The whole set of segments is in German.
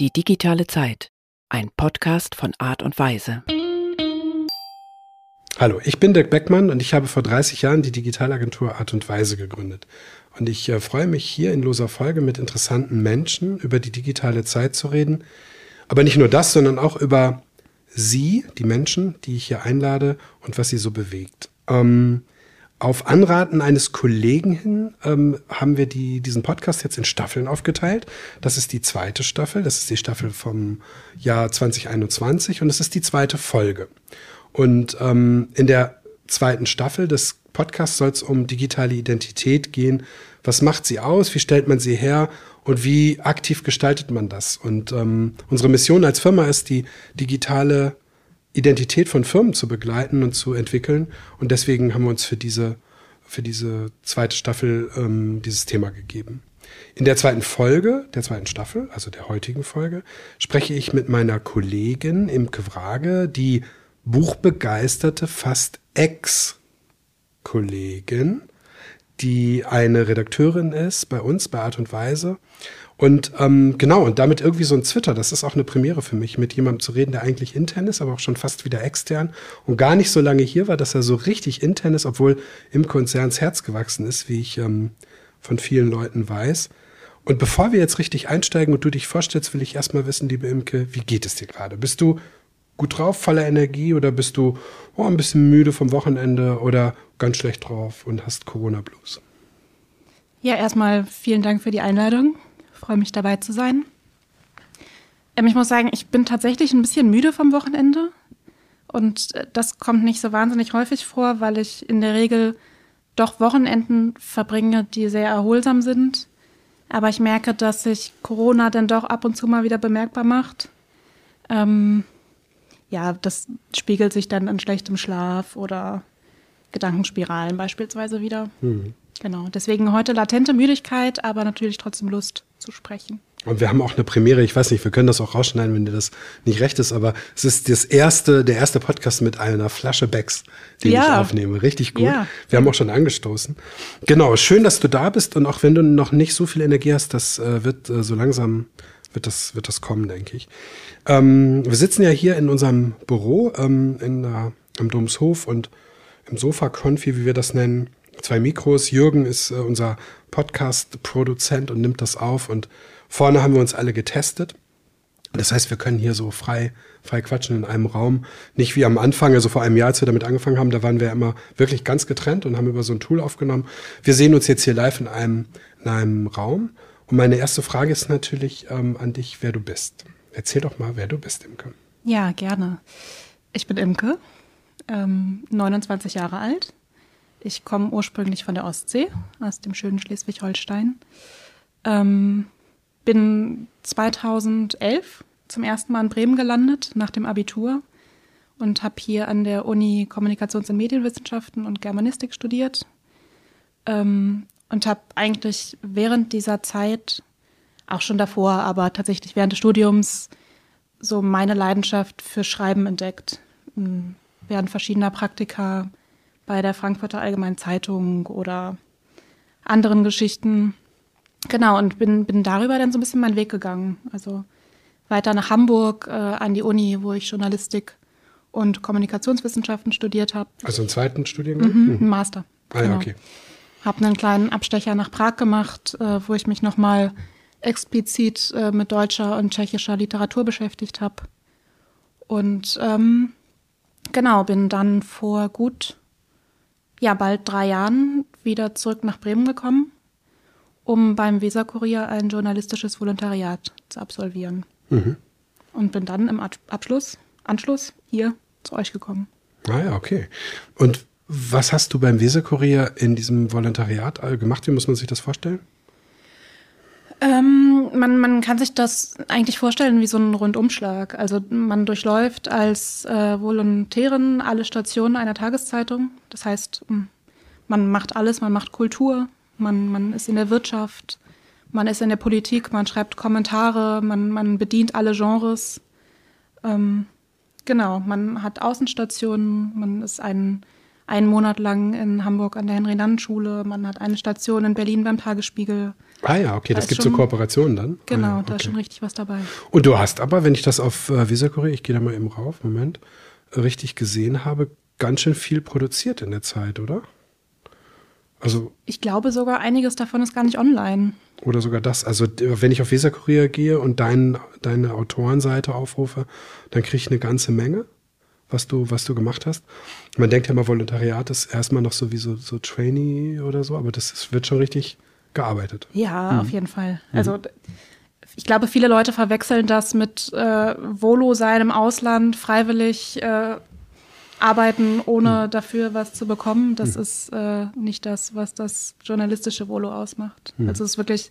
Die digitale Zeit. Ein Podcast von Art und Weise. Hallo, ich bin Dirk Beckmann und ich habe vor 30 Jahren die Digitalagentur Art und Weise gegründet. Und ich äh, freue mich hier in loser Folge mit interessanten Menschen über die digitale Zeit zu reden. Aber nicht nur das, sondern auch über Sie, die Menschen, die ich hier einlade und was sie so bewegt. Ähm, auf Anraten eines Kollegen hin ähm, haben wir die, diesen Podcast jetzt in Staffeln aufgeteilt. Das ist die zweite Staffel, das ist die Staffel vom Jahr 2021 und es ist die zweite Folge. Und ähm, in der zweiten Staffel des Podcasts soll es um digitale Identität gehen. Was macht sie aus? Wie stellt man sie her? Und wie aktiv gestaltet man das? Und ähm, unsere Mission als Firma ist, die digitale Identität von Firmen zu begleiten und zu entwickeln. Und deswegen haben wir uns für diese, für diese zweite Staffel ähm, dieses Thema gegeben. In der zweiten Folge, der zweiten Staffel, also der heutigen Folge, spreche ich mit meiner Kollegin Imke Wrage, die buchbegeisterte, fast Ex-Kollegin, die eine Redakteurin ist bei uns, bei Art und Weise und ähm, genau, und damit irgendwie so ein Twitter, das ist auch eine Premiere für mich, mit jemandem zu reden, der eigentlich intern ist, aber auch schon fast wieder extern und gar nicht so lange hier war, dass er so richtig intern ist, obwohl im Konzerns Herz gewachsen ist, wie ich ähm, von vielen Leuten weiß. Und bevor wir jetzt richtig einsteigen und du dich vorstellst, will ich erstmal wissen, liebe Imke, wie geht es dir gerade? Bist du gut drauf, voller Energie oder bist du oh, ein bisschen müde vom Wochenende oder ganz schlecht drauf und hast Corona-Blues? Ja, erstmal vielen Dank für die Einladung freue mich dabei zu sein. Ähm, ich muss sagen, ich bin tatsächlich ein bisschen müde vom Wochenende. Und äh, das kommt nicht so wahnsinnig häufig vor, weil ich in der Regel doch Wochenenden verbringe, die sehr erholsam sind. Aber ich merke, dass sich Corona dann doch ab und zu mal wieder bemerkbar macht. Ähm, ja, das spiegelt sich dann in schlechtem Schlaf oder Gedankenspiralen beispielsweise wieder. Mhm. Genau, deswegen heute latente Müdigkeit, aber natürlich trotzdem Lust zu sprechen. Und wir haben auch eine Premiere, ich weiß nicht, wir können das auch rausschneiden, wenn dir das nicht recht ist, aber es ist das erste, der erste Podcast mit einer Flasche Becks, den ja. ich aufnehme. Richtig gut. Ja. Wir haben auch schon angestoßen. Genau, schön, dass du da bist und auch wenn du noch nicht so viel Energie hast, das äh, wird äh, so langsam wird das, wird das kommen, denke ich. Ähm, wir sitzen ja hier in unserem Büro ähm, in, äh, am Domshof und im Sofa-Konfi, wie wir das nennen zwei Mikros. Jürgen ist äh, unser Podcast-Produzent und nimmt das auf. Und vorne haben wir uns alle getestet. Das heißt, wir können hier so frei, frei quatschen in einem Raum. Nicht wie am Anfang, also vor einem Jahr, als wir damit angefangen haben, da waren wir immer wirklich ganz getrennt und haben über so ein Tool aufgenommen. Wir sehen uns jetzt hier live in einem, in einem Raum. Und meine erste Frage ist natürlich ähm, an dich, wer du bist. Erzähl doch mal, wer du bist, Imke. Ja, gerne. Ich bin Imke, ähm, 29 Jahre alt, ich komme ursprünglich von der Ostsee, aus dem schönen Schleswig-Holstein. Ähm, bin 2011 zum ersten Mal in Bremen gelandet, nach dem Abitur. Und habe hier an der Uni Kommunikations- und Medienwissenschaften und Germanistik studiert. Ähm, und habe eigentlich während dieser Zeit, auch schon davor, aber tatsächlich während des Studiums, so meine Leidenschaft für Schreiben entdeckt. Während verschiedener Praktika bei der Frankfurter Allgemeinen Zeitung oder anderen Geschichten. Genau, und bin, bin darüber dann so ein bisschen meinen Weg gegangen. Also weiter nach Hamburg äh, an die Uni, wo ich Journalistik und Kommunikationswissenschaften studiert habe. Also einen zweiten Studiengang? Mhm, einen Master. Ah ja, genau. okay. Habe einen kleinen Abstecher nach Prag gemacht, äh, wo ich mich nochmal explizit äh, mit deutscher und tschechischer Literatur beschäftigt habe. Und ähm, genau, bin dann vor gut ja, bald drei Jahren wieder zurück nach Bremen gekommen, um beim Weserkurier ein journalistisches Volontariat zu absolvieren. Mhm. Und bin dann im Abschluss, Anschluss hier zu euch gekommen. Ah ja, okay. Und was hast du beim Weserkurier in diesem Volontariat gemacht? Wie muss man sich das vorstellen? Ähm, man, man kann sich das eigentlich vorstellen wie so ein Rundumschlag. Also man durchläuft als äh, Volontärin alle Stationen einer Tageszeitung. Das heißt, man macht alles, man macht Kultur, man, man ist in der Wirtschaft, man ist in der Politik, man schreibt Kommentare, man, man bedient alle Genres. Ähm, genau, man hat Außenstationen, man ist ein einen Monat lang in Hamburg an der Henry-Nannen-Schule. Man hat eine Station in Berlin beim Tagesspiegel. Ah ja, okay, Da das gibt so schon- Kooperationen dann. Genau, ah, ja, da ist okay. schon richtig was dabei. Und du hast aber, wenn ich das auf äh, Visakurier, ich gehe da mal eben rauf, Moment, richtig gesehen habe, ganz schön viel produziert in der Zeit, oder? Also, Ich glaube sogar, einiges davon ist gar nicht online. oder sogar das. Also, wenn ich auf Visakurier gehe und dein, deine Autorenseite aufrufe, dann kriege ich eine ganze Menge, was du, was du gemacht hast. Man denkt ja immer, Volontariat ist erstmal noch so wie so, so Trainee oder so, aber das ist, wird schon richtig gearbeitet. Ja, auf jeden Fall. Also d- ich glaube, viele Leute verwechseln das mit äh, Volo sein im Ausland, freiwillig äh, arbeiten, ohne dafür was zu bekommen. Das ist äh, nicht das, was das journalistische Volo ausmacht. Also es ist wirklich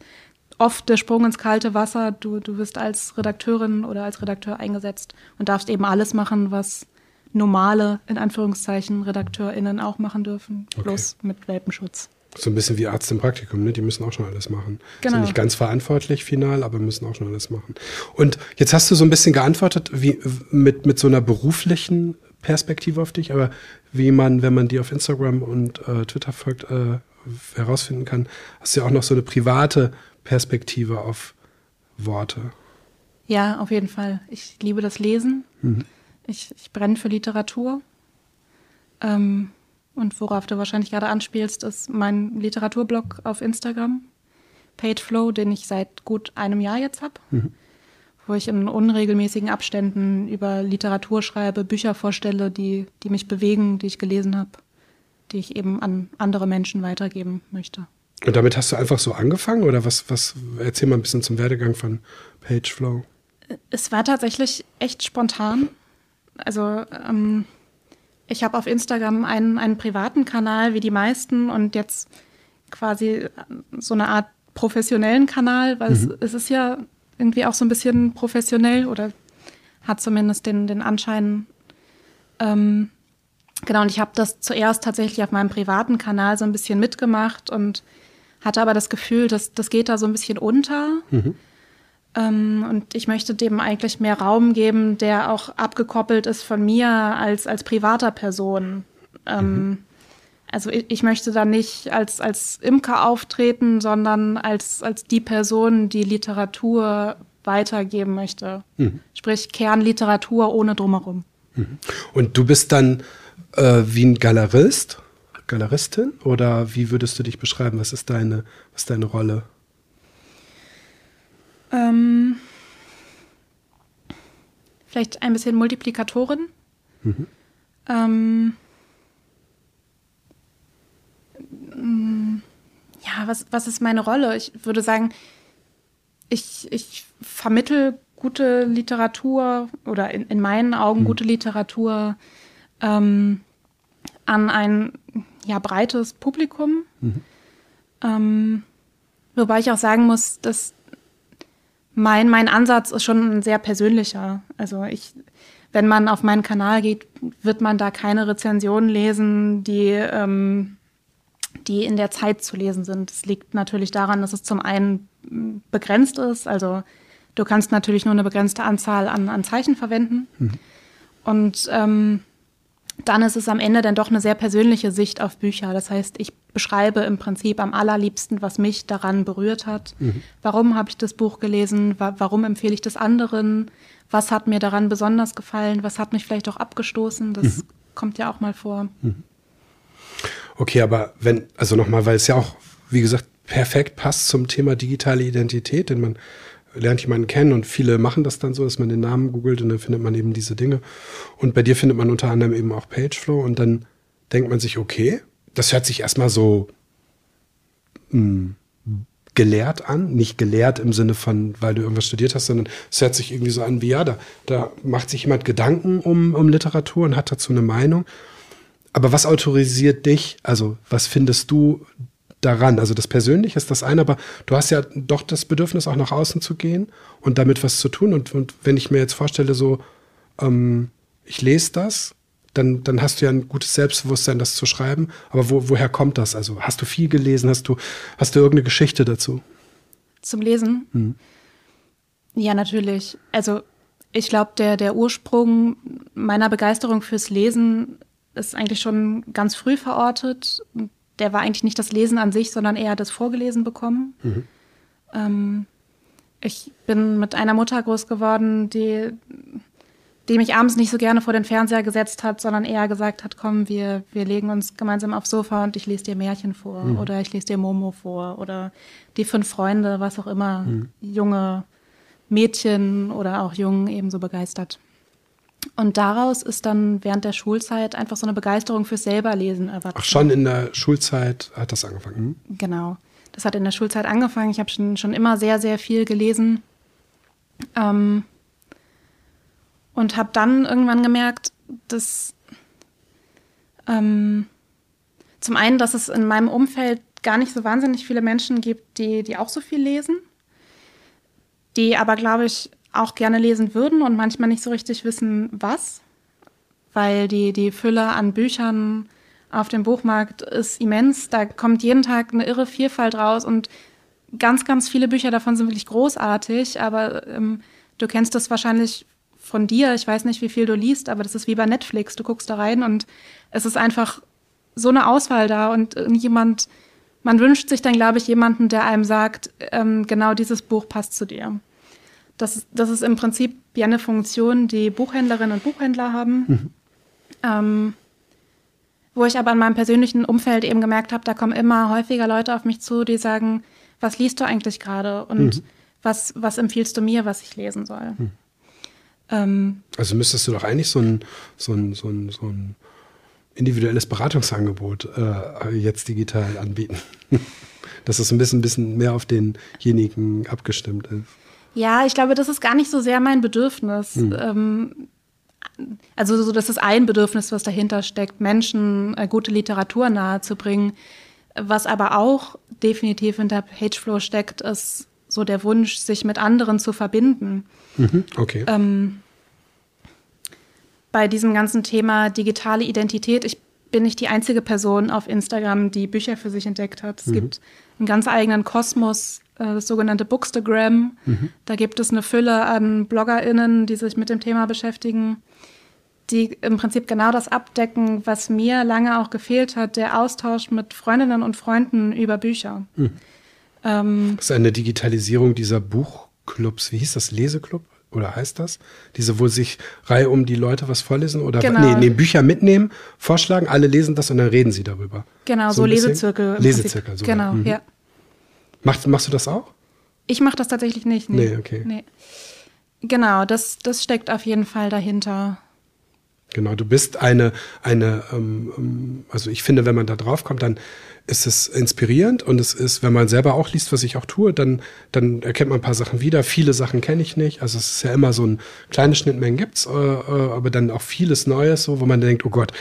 oft der Sprung ins kalte Wasser. Du, du wirst als Redakteurin oder als Redakteur eingesetzt und darfst eben alles machen, was normale, in Anführungszeichen, RedakteurInnen auch machen dürfen, Okay. bloß mit Welpenschutz. So ein bisschen wie Arzt im Praktikum, ne? Die müssen auch schon alles machen. Genau. Sind nicht ganz verantwortlich final, aber müssen auch schon alles machen. Und jetzt hast du so ein bisschen geantwortet, wie mit, mit so einer beruflichen Perspektive auf dich, aber wie man, wenn man dir auf Instagram und äh, Twitter folgt, äh, herausfinden kann, hast du ja auch noch so eine private Perspektive auf Worte. Ja, auf jeden Fall. Ich liebe das Lesen. Ich, ich brenne für Literatur. Ähm, und worauf du wahrscheinlich gerade anspielst, ist mein Literaturblog auf Instagram, Pageflow, den ich seit gut einem Jahr jetzt habe, wo ich in unregelmäßigen Abständen über Literatur schreibe, Bücher vorstelle, die, die mich bewegen, die ich gelesen habe, die ich eben an andere Menschen weitergeben möchte. Und damit hast du einfach so angefangen oder was, was, erzähl mal ein bisschen zum Werdegang von Pageflow. Es war tatsächlich echt spontan. Also ähm, ich habe auf Instagram einen, einen privaten Kanal wie die meisten und jetzt quasi so eine Art professionellen Kanal, weil es, es ist ja irgendwie auch so ein bisschen professionell oder hat zumindest den, den Anschein. Ähm, genau, und ich habe das zuerst tatsächlich auf meinem privaten Kanal so ein bisschen mitgemacht und hatte aber das Gefühl, dass das geht da so ein bisschen unter. Ähm, und ich möchte dem eigentlich mehr Raum geben, der auch abgekoppelt ist von mir als, als privater Person. Ähm, Also ich, ich möchte da nicht als, als Imker auftreten, sondern als, als die Person, die Literatur weitergeben möchte. Sprich Kernliteratur ohne drumherum. Und du bist dann äh, wie ein Galerist, Galeristin oder wie würdest du dich beschreiben? Was ist deine, was ist deine Rolle? Ähm, vielleicht ein bisschen Multiplikatorin. Ähm, mm, ja, was, was ist meine Rolle? Ich würde sagen, ich, ich vermittel gute Literatur oder in, in meinen Augen gute Literatur ähm, an ein ja, breites Publikum. Ähm, wobei ich auch sagen muss, dass mein, mein Ansatz ist schon ein sehr persönlicher. Also ich, wenn man auf meinen Kanal geht, wird man da keine Rezensionen lesen, die, ähm, die in der Zeit zu lesen sind. Das liegt natürlich daran, dass es zum einen begrenzt ist. Also du kannst natürlich nur eine begrenzte Anzahl an, an Zeichen verwenden. Und ähm, dann ist es am Ende dann doch eine sehr persönliche Sicht auf Bücher. Das heißt, ich beschreibe im Prinzip am allerliebsten, was mich daran berührt hat. Warum habe ich das Buch gelesen? Wa warum empfehle ich das anderen? Was hat mir daran besonders gefallen? Was hat mich vielleicht auch abgestoßen? Das kommt ja auch mal vor. Okay, aber wenn, also nochmal, weil es ja auch, wie gesagt, perfekt passt zum Thema digitale Identität, denn man lernt jemanden kennen und viele machen das dann so, dass man den Namen googelt und dann findet man eben diese Dinge. Und bei dir findet man unter anderem eben auch Pageflow und dann denkt man sich, okay, das hört sich erstmal so mh, gelehrt an, nicht gelehrt im Sinne von, weil du irgendwas studiert hast, sondern es hört sich irgendwie so an wie, ja, da, da macht sich jemand Gedanken um, um Literatur und hat dazu eine Meinung. Aber was autorisiert dich? Also, was findest du daran? Also, das Persönliche ist das eine, aber du hast ja doch das Bedürfnis, auch nach außen zu gehen und damit was zu tun. Und, und wenn ich mir jetzt vorstelle, so, ähm, ich lese das, dann, dann hast du ja ein gutes Selbstbewusstsein, das zu schreiben. Aber wo, woher kommt das? Also, hast du viel gelesen? Hast du, hast du irgendeine Geschichte dazu? Zum Lesen? Ja, natürlich. Also ich glaube, der, der Ursprung meiner Begeisterung fürs Lesen ist eigentlich schon ganz früh verortet. Der war eigentlich nicht das Lesen an sich, sondern eher das Vorgelesen bekommen. Mhm. Ähm, ich bin mit einer Mutter groß geworden, die, die mich abends nicht so gerne vor den Fernseher gesetzt hat, sondern eher gesagt hat, komm, wir, wir legen uns gemeinsam aufs Sofa und ich lese dir Märchen vor mhm. oder ich lese dir Momo vor oder die fünf Freunde, was auch immer, mhm. junge Mädchen oder auch Jungen ebenso begeistert. Und daraus ist dann während der Schulzeit einfach so eine Begeisterung fürs Selberlesen erwachsen. Ach, schon in der Schulzeit hat das angefangen? Hm? Genau. Das hat in der Schulzeit angefangen. Ich habe schon, schon immer sehr, sehr viel gelesen. Ähm, und habe dann irgendwann gemerkt, dass ähm, zum einen, dass es in meinem Umfeld gar nicht so wahnsinnig viele Menschen gibt, die, die auch so viel lesen, die aber, glaube ich, auch gerne lesen würden und manchmal nicht so richtig wissen, was, weil die, die Fülle an Büchern auf dem Buchmarkt ist immens. Da kommt jeden Tag eine irre Vielfalt raus und ganz, ganz viele Bücher davon sind wirklich großartig, aber ähm, du kennst das wahrscheinlich von dir. Ich weiß nicht, wie viel du liest, aber das ist wie bei Netflix. Du guckst da rein und es ist einfach so eine Auswahl da und jemand, man wünscht sich dann, glaube ich, jemanden, der einem sagt, ähm, genau dieses Buch passt zu dir. Das, das ist im Prinzip ja eine Funktion, die Buchhändlerinnen und Buchhändler haben. Mhm. Ähm, wo ich aber in meinem persönlichen Umfeld eben gemerkt habe, da kommen immer häufiger Leute auf mich zu, die sagen, was liest du eigentlich gerade und mhm. was, was empfiehlst du mir, was ich lesen soll? Mhm. Ähm, also müsstest du doch eigentlich so ein, so ein, so ein, so ein individuelles Beratungsangebot äh, jetzt digital anbieten. Dass es ein bisschen, ein bisschen mehr auf denjenigen abgestimmt ist. Ja, ich glaube, das ist gar nicht so sehr mein Bedürfnis. Mhm. Ähm, also so, das ist ein Bedürfnis, was dahinter steckt, Menschen äh, gute Literatur nahezubringen. Was aber auch definitiv hinter Pageflow steckt, ist so der Wunsch, sich mit anderen zu verbinden. Mhm, okay. Ähm, bei diesem ganzen Thema digitale Identität, ich bin nicht die einzige Person auf Instagram, die Bücher für sich entdeckt hat. Es mhm. gibt einen ganz eigenen Kosmos, das sogenannte Bookstagram. Mhm. Da gibt es eine Fülle an BloggerInnen, die sich mit dem Thema beschäftigen die im Prinzip genau das abdecken, was mir lange auch gefehlt hat, der Austausch mit Freundinnen und Freunden über Bücher. Mhm. Ähm, das ist eine Digitalisierung dieser Buchclubs. Wie hieß das? Leseklub? Oder heißt das? Diese, wo sich Reihe um die Leute was vorlesen oder genau. nee, nee, Bücher mitnehmen, vorschlagen, alle lesen das und dann reden sie darüber. Genau, so, so Lesezirkel. Lesezirkel, so. Genau, mhm. ja. Machst, machst du das auch? Ich mache das tatsächlich nicht. Nee, nee okay. Nee. Genau, das, das steckt auf jeden Fall dahinter. Genau, du bist eine, eine, ähm, ähm, also ich finde, wenn man da drauf kommt, dann ist es inspirierend und es ist, wenn man selber auch liest, was ich auch tue, dann, dann erkennt man ein paar Sachen wieder. Viele Sachen kenne ich nicht. Also es ist ja immer so ein kleine Schnittmengen gibt's, äh, äh, aber dann auch vieles Neues, so, wo man denkt, oh Gott,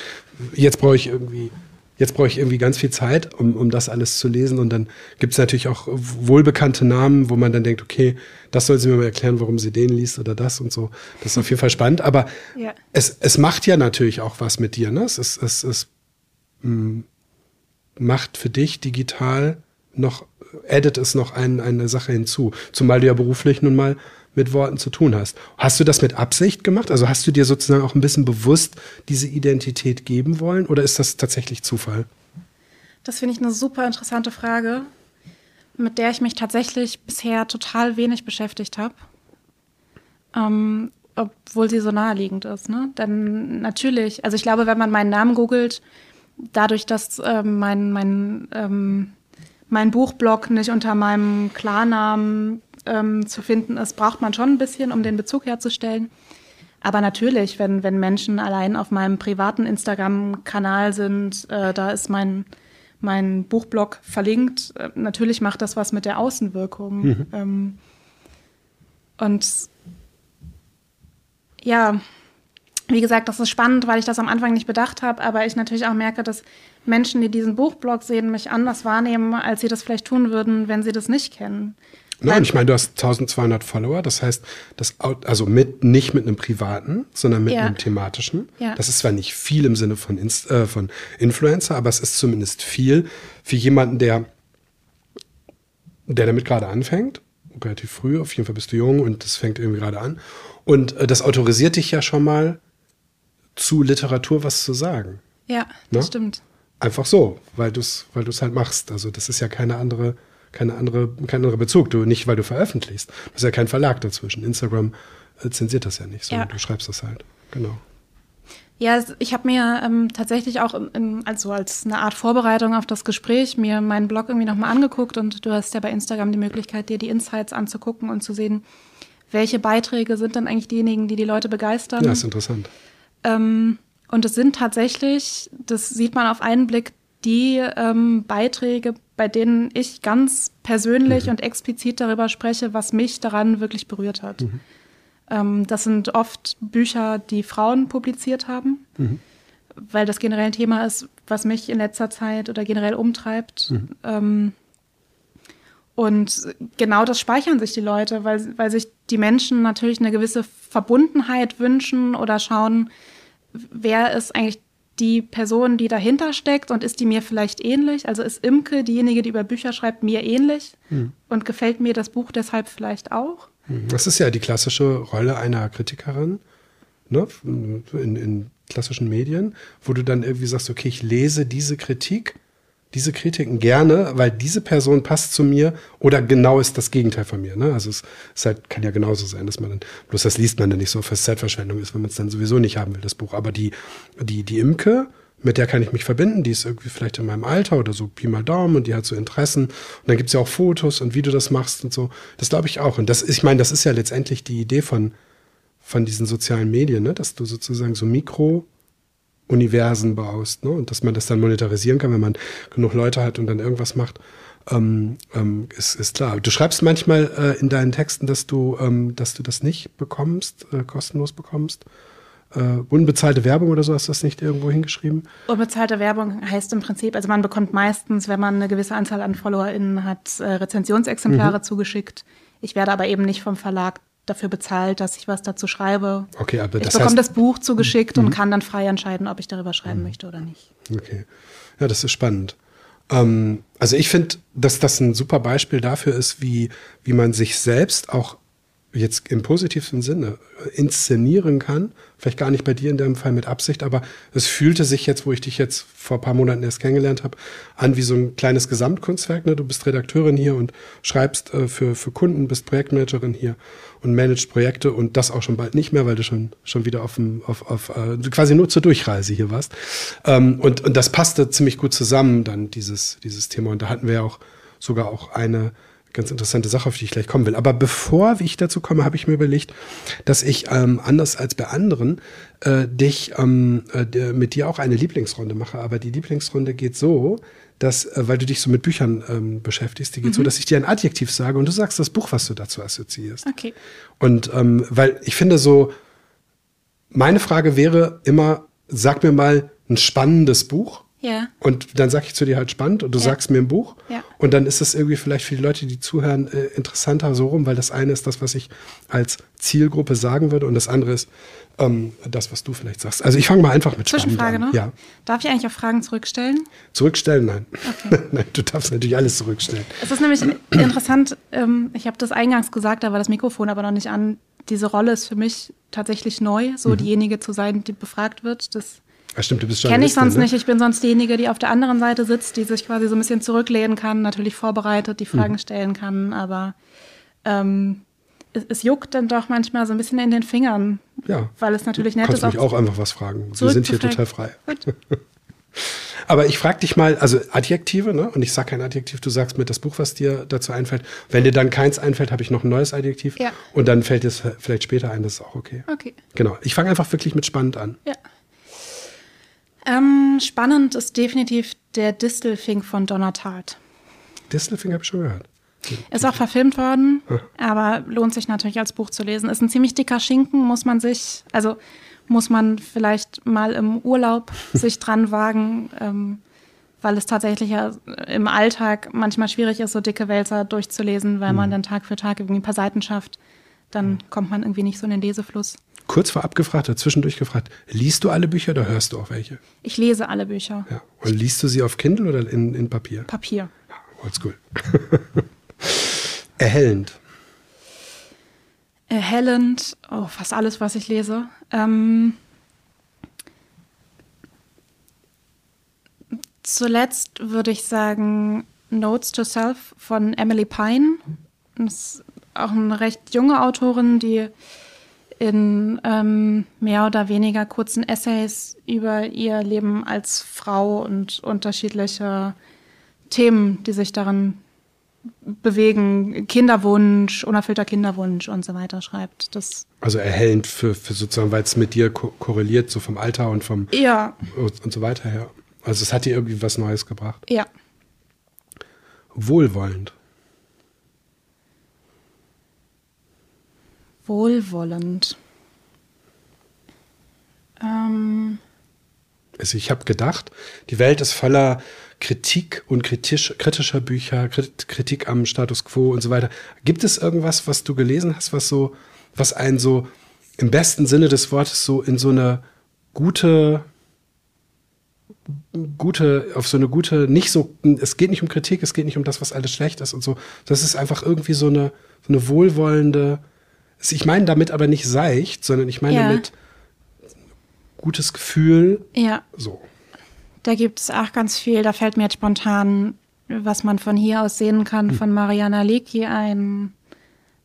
jetzt brauche ich irgendwie jetzt brauche ich irgendwie ganz viel Zeit, um, um das alles zu lesen. Und dann gibt es natürlich auch wohlbekannte Namen, wo man dann denkt, okay, das soll sie mir mal erklären, warum sie den liest oder das und so. Das ist auf jeden Fall spannend. Aber ja. es, es macht ja natürlich auch was mit dir. Ne? Es, es, es, es mh, macht für dich digital noch, addet es noch ein, eine Sache hinzu. Zumal du ja beruflich nun mal mit Worten zu tun hast. Hast du das mit Absicht gemacht? Also hast du dir sozusagen auch ein bisschen bewusst diese Identität geben wollen oder ist das tatsächlich Zufall? Das finde ich eine super interessante Frage, mit der ich mich tatsächlich bisher total wenig beschäftigt habe. Ähm, obwohl sie so naheliegend ist. Ne? Denn natürlich, also ich glaube, wenn man meinen Namen googelt, dadurch, dass ähm, mein, mein, ähm, mein Buchblog nicht unter meinem Klarnamen ähm, zu finden ist, braucht man schon ein bisschen, um den Bezug herzustellen. Aber natürlich, wenn, wenn Menschen allein auf meinem privaten Instagram-Kanal sind, äh, da ist mein, mein Buchblog verlinkt. Äh, natürlich macht das was mit der Außenwirkung. Mhm. Ähm, und ja, wie gesagt, das ist spannend, weil ich das am Anfang nicht bedacht habe, aber ich natürlich auch merke, dass Menschen, die diesen Buchblog sehen, mich anders wahrnehmen, als sie das vielleicht tun würden, wenn sie das nicht kennen. Nein, ich meine, du hast 1200 Follower, das heißt, das, also mit, nicht mit einem privaten, sondern mit ja. einem thematischen. Ja. Das ist zwar nicht viel im Sinne von, Inst, äh, von Influencer, aber es ist zumindest viel für jemanden, der, der damit gerade anfängt. Relativ früh, auf jeden Fall bist du jung und das fängt irgendwie gerade an. Und äh, das autorisiert dich ja schon mal, zu Literatur was zu sagen. Ja, das ne? stimmt. Einfach so, weil du es weil halt machst. Also das ist ja keine andere, keine andere, kein anderer Bezug. Du nicht, weil du veröffentlichst. Du hast ja kein Verlag dazwischen. Instagram äh, zensiert das ja nicht, sondern ja. du schreibst das halt. Genau. Ja, ich habe mir ähm, tatsächlich auch in, also als eine Art Vorbereitung auf das Gespräch mir meinen Blog irgendwie nochmal angeguckt und du hast ja bei Instagram die Möglichkeit, dir die Insights anzugucken und zu sehen, welche Beiträge sind dann eigentlich diejenigen, die die Leute begeistern. Ja, ist interessant. Ähm, und es sind tatsächlich, das sieht man auf einen Blick, die ähm, Beiträge, bei denen ich ganz persönlich mhm. und explizit darüber spreche, was mich daran wirklich berührt hat. Mhm. Ähm, das sind oft Bücher, die Frauen publiziert haben, mhm. weil das generell ein Thema ist, was mich in letzter Zeit oder generell umtreibt. Mhm. Ähm, und genau das speichern sich die Leute, weil, weil sich die Menschen natürlich eine gewisse Verbundenheit wünschen oder schauen, wer ist eigentlich die Person, die dahinter steckt und ist die mir vielleicht ähnlich? Also ist Imke, diejenige, die über Bücher schreibt, mir ähnlich mhm. und gefällt mir das Buch deshalb vielleicht auch? Das ist ja die klassische Rolle einer Kritikerin ne, in, in klassischen Medien, wo du dann irgendwie sagst, okay, ich lese diese Kritik, diese Kritiken gerne, weil diese Person passt zu mir oder genau ist das Gegenteil von mir. Ne? Also es, es halt, kann ja genauso sein, dass man dann, bloß das liest man dann nicht so für Zeitverschwendung ist, wenn man es dann sowieso nicht haben will, das Buch. Aber die, die, die Imke, mit der kann ich mich verbinden, die ist irgendwie vielleicht in meinem Alter oder so Pi mal Daumen und die hat so Interessen. Und dann gibt es ja auch Fotos und wie du das machst und so. Das glaube ich auch. Und das ist, ich meine, das ist ja letztendlich die Idee von, von diesen sozialen Medien, ne? dass du sozusagen so Mikro-Universen baust ne? und dass man das dann monetarisieren kann, wenn man genug Leute hat und dann irgendwas macht. Ähm, ähm, ist, ist klar. Du schreibst manchmal äh, in deinen Texten, dass du, ähm, dass du das nicht bekommst, äh, kostenlos bekommst äh, unbezahlte Werbung oder so, hast du das nicht irgendwo hingeschrieben? Unbezahlte Werbung heißt im Prinzip, also man bekommt meistens, wenn man eine gewisse Anzahl an FollowerInnen hat, äh, Rezensionsexemplare mhm. zugeschickt. Ich werde aber eben nicht vom Verlag dafür bezahlt, dass ich was dazu schreibe. Okay, aber ich das bekomme heißt, das Buch zugeschickt mhm. und kann dann frei entscheiden, ob ich darüber schreiben mhm. möchte oder nicht. Okay. Ja, das ist spannend. Ähm, also ich finde, dass das ein super Beispiel dafür ist, wie, wie man sich selbst auch jetzt im positivsten Sinne inszenieren kann. Vielleicht gar nicht bei dir in deinem Fall mit Absicht, aber es fühlte sich jetzt, wo ich dich jetzt vor ein paar Monaten erst kennengelernt habe, an wie so ein kleines Gesamtkunstwerk. Ne? Du bist Redakteurin hier und schreibst äh, für, für Kunden, bist Projektmanagerin hier und managst Projekte und das auch schon bald nicht mehr, weil du schon, schon wieder auf, dem, auf, auf äh, quasi nur zur Durchreise hier warst. Ähm, und, und das passte ziemlich gut zusammen, dann dieses, dieses Thema. Und da hatten wir ja auch sogar auch eine ganz interessante Sache, auf die ich gleich kommen will. Aber bevor ich dazu komme, habe ich mir überlegt, dass ich ähm, anders als bei anderen äh, dich ähm, äh, mit dir auch eine Lieblingsrunde mache. Aber die Lieblingsrunde geht so, dass, äh, weil du dich so mit Büchern ähm, beschäftigst, die geht mhm. so, dass ich dir ein Adjektiv sage und du sagst das Buch, was du dazu assoziierst. Okay. Und ähm, weil ich finde so, meine Frage wäre immer, sag mir mal ein spannendes Buch ja. Und dann sage ich zu dir halt spannend und du ja. sagst mir ein Buch. Ja. Und dann ist es irgendwie vielleicht für die Leute, die zuhören, äh, interessanter so rum, weil das eine ist das, was ich als Zielgruppe sagen würde und das andere ist ähm, das, was du vielleicht sagst. Also ich fange mal einfach mit Zwischenfrage spannend an. noch? Ja. Darf ich eigentlich auch Fragen zurückstellen? Zurückstellen? Nein. Okay. nein, du darfst natürlich alles zurückstellen. Es ist nämlich interessant, ähm, ich habe das eingangs gesagt, da war das Mikrofon aber noch nicht an. Diese Rolle ist für mich tatsächlich neu, so mhm. diejenige zu sein, die befragt wird. Das ja, stimmt, du bist. Kenne ich sonst ne? nicht. Ich bin sonst diejenige, die auf der anderen Seite sitzt, die sich quasi so ein bisschen zurücklehnen kann, natürlich vorbereitet, die Fragen mhm. stellen kann, aber ähm, es, es, juckt dann doch manchmal so ein bisschen in den Fingern. Ja. Weil es natürlich nett ist. Du mich auch einfach was fragen. Wir sind hier total frei. Aber ich frage dich mal, also Adjektive, ne? Und ich sage kein Adjektiv, du sagst mir das Buch, was dir dazu einfällt. Wenn dir dann keins einfällt, habe ich noch ein neues Adjektiv. Ja. Und dann fällt es vielleicht später ein, das ist auch okay. Okay. Genau. Ich fange einfach wirklich mit spannend an. Ja. Ähm, spannend ist definitiv der Distelfink von Donna Tartt. Distelfink habe ich schon gehört. Ist auch verfilmt worden, aber lohnt sich natürlich als Buch zu lesen. Ist ein ziemlich dicker Schinken, muss man sich, also muss man vielleicht mal im Urlaub sich dran wagen, ähm, weil es tatsächlich ja im Alltag manchmal schwierig ist, so dicke Wälzer durchzulesen, weil mhm. man dann Tag für Tag irgendwie ein paar Seiten schafft. Dann mhm. kommt man irgendwie nicht so in den Lesefluss kurz vorab gefragt oder zwischendurch gefragt, liest du alle Bücher oder hörst du auch welche? Ich lese alle Bücher. Ja. Und liest du sie auf Kindle oder in, in Papier? Papier. Ja, oldschool. Erhellend. Erhellend, oh, fast alles, was ich lese. Ähm, zuletzt würde ich sagen Notes to Self von Emily Pine. Das ist auch eine recht junge Autorin, die in ähm, mehr oder weniger kurzen Essays über ihr Leben als Frau und unterschiedliche Themen, die sich darin bewegen, Kinderwunsch, unerfüllter Kinderwunsch und so weiter schreibt. Das also erhellend für, für sozusagen, weil es mit dir ko korreliert, so vom Alter und vom ja. und so weiter her. Also es hat dir irgendwie was Neues gebracht. Ja. Wohlwollend. Wohlwollend. Ähm. Also ich habe gedacht, die Welt ist voller Kritik und kritisch, kritischer Bücher, Kritik am Status quo und so weiter. Gibt es irgendwas, was du gelesen hast, was so, was einen so im besten Sinne des Wortes so in so eine gute, gute, auf so eine gute, nicht so, es geht nicht um Kritik, es geht nicht um das, was alles schlecht ist und so. Das ist einfach irgendwie so eine, so eine wohlwollende, ich meine damit aber nicht seicht, sondern ich meine Ja. damit gutes Gefühl. Ja, So. da gibt es auch ganz viel. Da fällt mir jetzt spontan, was man von hier aus sehen kann, von Mariana Lecki ein.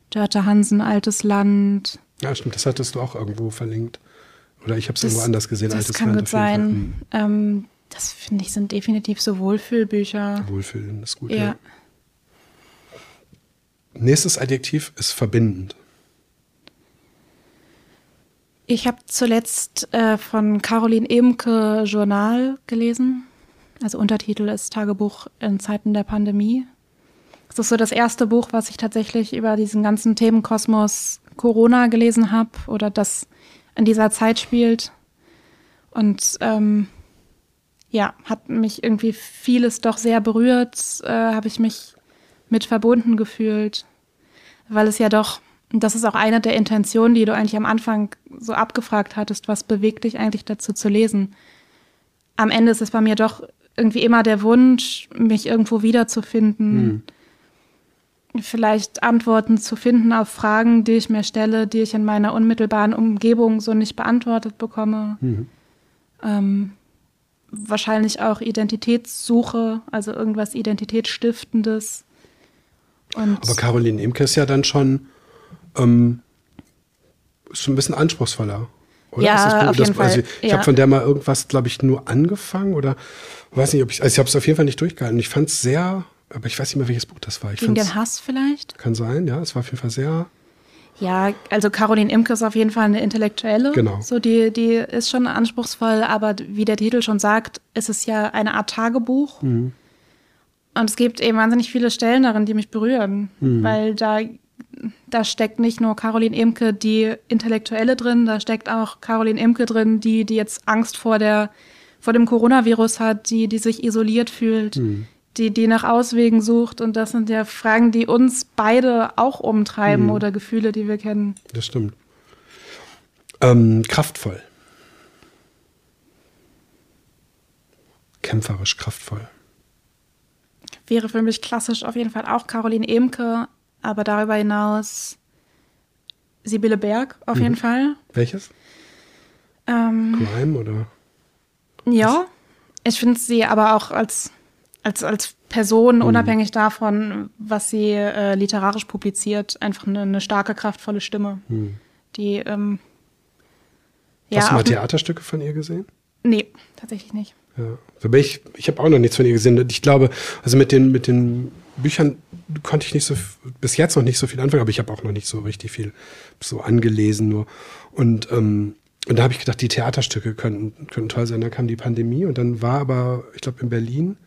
Dörte Hansen, Altes Land. Ja, stimmt, das hattest du auch irgendwo verlinkt. Oder ich habe es irgendwo anders gesehen. Das Altes kann Land gut sein. Ähm, das finde ich sind definitiv so Wohlfühlbücher. Hm. Wohlfühlen ist gut. Ja. Ja. Nächstes Adjektiv ist verbindend. Ich habe zuletzt äh, von Caroline Emke Journal gelesen. Also Untertitel ist Tagebuch in Zeiten der Pandemie. Das ist so das erste Buch, was ich tatsächlich über diesen ganzen Themenkosmos Corona gelesen habe oder das in dieser Zeit spielt. Und ähm, ja, hat mich irgendwie vieles doch sehr berührt, äh, habe ich mich mit verbunden gefühlt, weil es ja doch, und das ist auch eine der Intentionen, die du eigentlich am Anfang so abgefragt hattest, was bewegt dich eigentlich dazu zu lesen? Am Ende ist es bei mir doch irgendwie immer der Wunsch, mich irgendwo wiederzufinden, vielleicht Antworten zu finden auf Fragen, die ich mir stelle, die ich in meiner unmittelbaren Umgebung so nicht beantwortet bekomme. Ähm, wahrscheinlich auch Identitätssuche, also irgendwas Identitätsstiftendes. Und Aber Caroline Imke ist ja dann schon, ähm, ist schon ein bisschen anspruchsvoller. Oder? Ja, Ist das, auf jeden also Fall, Ich ja. habe von der mal irgendwas, glaube ich, nur angefangen oder weiß nicht, ob ich, also ich habe es auf jeden Fall nicht durchgehalten. Ich fand es sehr, aber ich weiß nicht mehr, welches Buch das war. Ich gegen den Hass vielleicht? Kann sein, ja. Es war auf jeden Fall sehr. Ja, also Caroline Imke ist auf jeden Fall eine Intellektuelle. Genau. So, die, die ist schon anspruchsvoll, aber wie der Titel schon sagt, ist es ja eine Art Tagebuch. Und es gibt eben wahnsinnig viele Stellen darin, die mich berühren, weil da, da steckt nicht nur Caroline Imke die Intellektuelle drin, da steckt auch Caroline Imke drin, die, die jetzt Angst vor der, vor dem Coronavirus hat, die, die sich isoliert fühlt, die, die nach Auswegen sucht. Und das sind ja Fragen, die uns beide auch umtreiben oder Gefühle, die wir kennen. Das stimmt. Ähm, kraftvoll. Kämpferisch, kraftvoll. Wäre für mich klassisch auf jeden Fall auch Caroline Emke, aber darüber hinaus Sibylle Berg auf jeden Fall. Welches? Ähm, Crime oder? ja, ich finde sie aber auch als, als, als Person, unabhängig davon, was sie äh, literarisch publiziert, einfach eine, eine starke, kraftvolle Stimme, die ähm, Hast du mal Theaterstücke von ihr gesehen? Nee, tatsächlich nicht. Ja. Aber ich, ich habe auch noch nichts von ihr gesehen. Ich glaube, also mit den, mit den Büchern konnte ich nicht so, bis jetzt noch nicht so viel anfangen, aber ich habe auch noch nicht so richtig viel so angelesen nur. Und, ähm, und da habe ich gedacht, die Theaterstücke könnten, könnten toll sein. Dann kam die Pandemie und dann war aber, ich glaube, in Berlin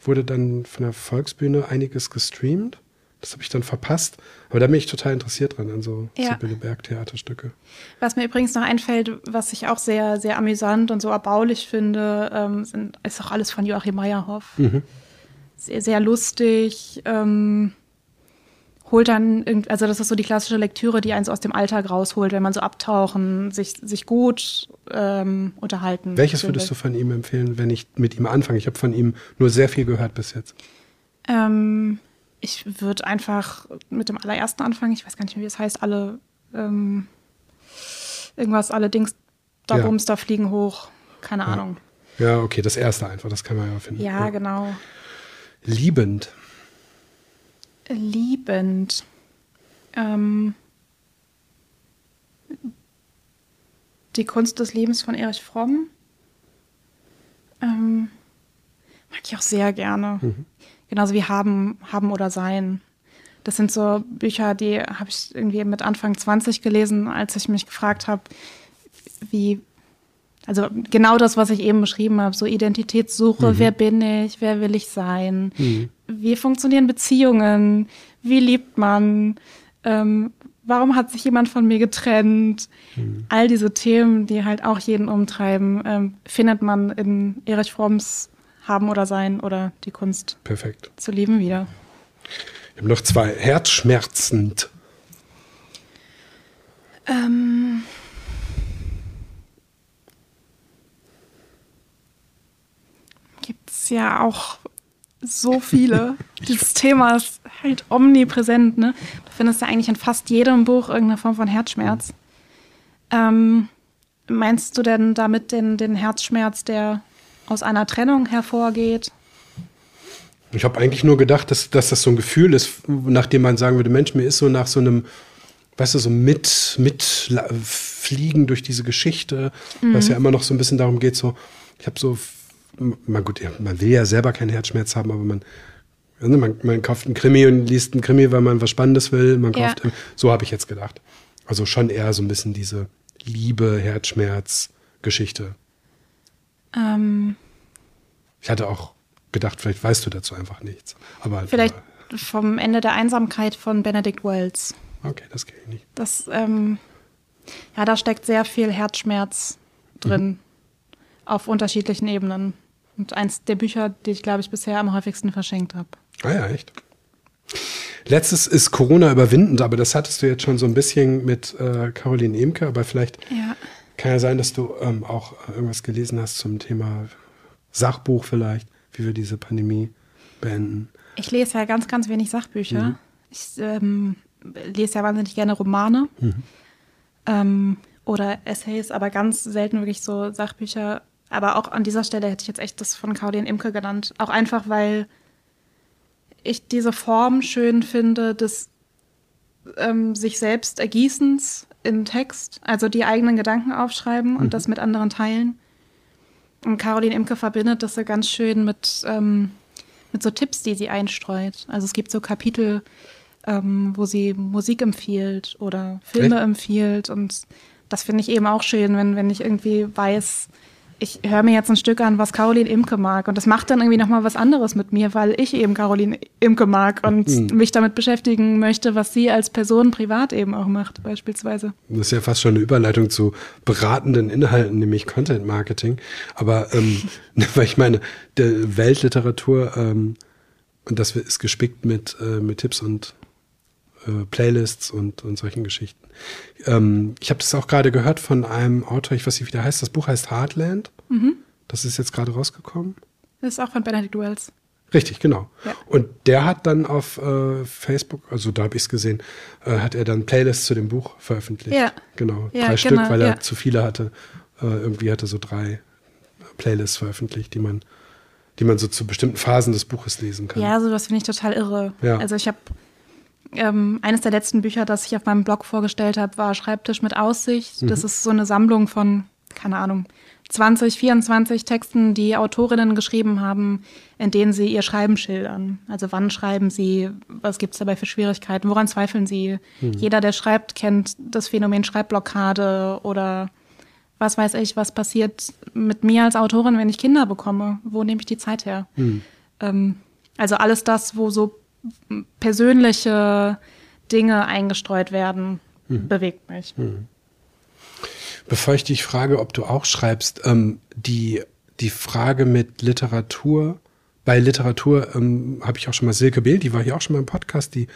wurde dann von der Volksbühne einiges gestreamt. Das habe ich dann verpasst. Aber da bin ich total interessiert dran, an so Ja. Sibylle Berg Theaterstücke. Was mir übrigens noch einfällt, was ich auch sehr, sehr amüsant und so erbaulich finde, ähm, sind, ist auch alles von Joachim Meyerhoff. Sehr, sehr lustig. Ähm, holt dann, also das ist so die klassische Lektüre, die einen so aus dem Alltag rausholt, wenn man so abtauchen, sich, sich gut ähm, unterhalten. Welches will. würdest du von ihm empfehlen, wenn ich mit ihm anfange? Ich habe von ihm nur sehr viel gehört bis jetzt. Ähm, ich würde einfach mit dem allerersten anfangen. Ich weiß gar nicht mehr, wie es heißt. Alle ähm, irgendwas, alle Dings, da Ja. Bums, da fliegen hoch. Keine Ahnung. Ja, okay, das erste einfach, das kann man ja finden. Ja, genau. Liebend. Liebend. Ähm, die Kunst des Lebens von Erich Fromm. Ähm, mag ich auch sehr gerne. Mhm. Genauso wie Haben, Haben oder Sein. Das sind so Bücher, die habe ich irgendwie mit Anfang 20 gelesen, als ich mich gefragt habe, wie, also genau das, was ich eben beschrieben habe, so Identitätssuche, Mhm. wer bin ich, wer will ich sein, Mhm. wie funktionieren Beziehungen, wie liebt man, ähm, warum hat sich jemand von mir getrennt, Mhm. all diese Themen, die halt auch jeden umtreiben, ähm, findet man in Erich Fromms Haben oder Sein oder die Kunst Perfekt. zu lieben wieder. Wir haben noch zwei. Herzschmerzend. Ähm, ja auch so viele. Dieses Thema ist halt omnipräsent, ne? Du findest ja eigentlich in fast jedem Buch irgendeine Form von Herzschmerz. Ähm, meinst du denn damit den, den Herzschmerz, der aus einer Trennung hervorgeht? Ich habe eigentlich nur gedacht, dass, dass das so ein Gefühl ist, nachdem man sagen würde, Mensch, mir ist so nach so einem, weißt du, so mit, mit Fliegen durch diese Geschichte, was ja immer noch so ein bisschen darum geht, so, ich habe so, mal gut, ja, man will ja selber keinen Herzschmerz haben, aber man, also man, man kauft einen Krimi und liest einen Krimi, weil man was Spannendes will, man Ja. kauft, so habe ich jetzt gedacht. Also schon eher so ein bisschen diese Liebe, Herzschmerz, Geschichte. Ähm, Ich hatte auch gedacht, vielleicht weißt du dazu einfach nichts. Aber vielleicht vom Ende der Einsamkeit von Benedict Wells. Okay, das kenne ich nicht. Das, ähm, ja, da steckt sehr viel Herzschmerz drin. Auf unterschiedlichen Ebenen. Und eins der Bücher, die ich, glaube ich, bisher am häufigsten verschenkt habe. Ah ja, echt. Letztes ist Corona überwindend, aber das hattest du jetzt schon so ein bisschen mit äh, Caroline Emke, aber vielleicht Ja. kann ja sein, dass du ähm, auch äh, irgendwas gelesen hast zum Thema Sachbuch vielleicht, wie wir diese Pandemie beenden. Ich lese ja ganz, ganz wenig Sachbücher. Ich ähm, lese ja wahnsinnig gerne Romane ähm, oder Essays, aber ganz selten wirklich so Sachbücher. Aber auch an dieser Stelle hätte ich jetzt echt das von Caroline Imke genannt. Auch einfach, weil ich diese Form schön finde des ähm, sich selbst Ergießens in Text, also die eigenen Gedanken aufschreiben und das mit anderen teilen. Und Caroline Imke verbindet das so ganz schön mit, ähm, mit so Tipps, die sie einstreut. Also es gibt so Kapitel, ähm, wo sie Musik empfiehlt oder Filme Echt? empfiehlt. Und das finde ich eben auch schön, wenn, wenn ich irgendwie weiß, ich höre mir jetzt ein Stück an, was Caroline Imke mag. Und das macht dann irgendwie nochmal was anderes mit mir, weil ich eben Caroline Imke mag und Mhm. mich damit beschäftigen möchte, was sie als Person privat eben auch macht, beispielsweise. Das ist ja fast schon eine Überleitung zu beratenden Inhalten, nämlich Content Marketing. Aber ähm, weil ich meine, der Weltliteratur ähm, und das ist gespickt mit, äh, mit Tipps und äh, Playlists und, und solchen Geschichten. Ähm, ich habe das auch gerade gehört von einem Autor, ich weiß nicht, wie der heißt. Das Buch heißt Heartland. Das ist jetzt gerade rausgekommen. Das ist auch von Benedict Wells. Richtig, genau. Ja. Und der hat dann auf äh, Facebook, also da habe ich es gesehen, äh, hat er dann Playlists zu dem Buch veröffentlicht. Ja. Genau, Ja, drei genau, Stück, weil er ja. zu viele hatte. Äh, irgendwie hat er so drei Playlists veröffentlicht, die man, die man so zu bestimmten Phasen des Buches lesen kann. Ja, sowas finde ich total irre. Also ich habe ähm, eines der letzten Bücher, das ich auf meinem Blog vorgestellt habe, war Schreibtisch mit Aussicht. Mhm. Das ist so eine Sammlung von, keine Ahnung, 20, 24 Texten, die Autorinnen geschrieben haben, in denen sie ihr Schreiben schildern. Also wann schreiben sie, was gibt es dabei für Schwierigkeiten, woran zweifeln sie. Mhm. Jeder, der schreibt, kennt das Phänomen Schreibblockade oder was weiß ich, was passiert mit mir als Autorin, wenn ich Kinder bekomme. Wo nehme ich die Zeit her? Ähm, also alles das, wo so persönliche Dinge eingestreut werden, bewegt mich. Bevor ich dich frage, ob du auch schreibst, ähm, die, die Frage mit Literatur, bei Literatur ähm, habe ich auch schon mal Silke Behl, die war hier auch schon mal im Podcast, die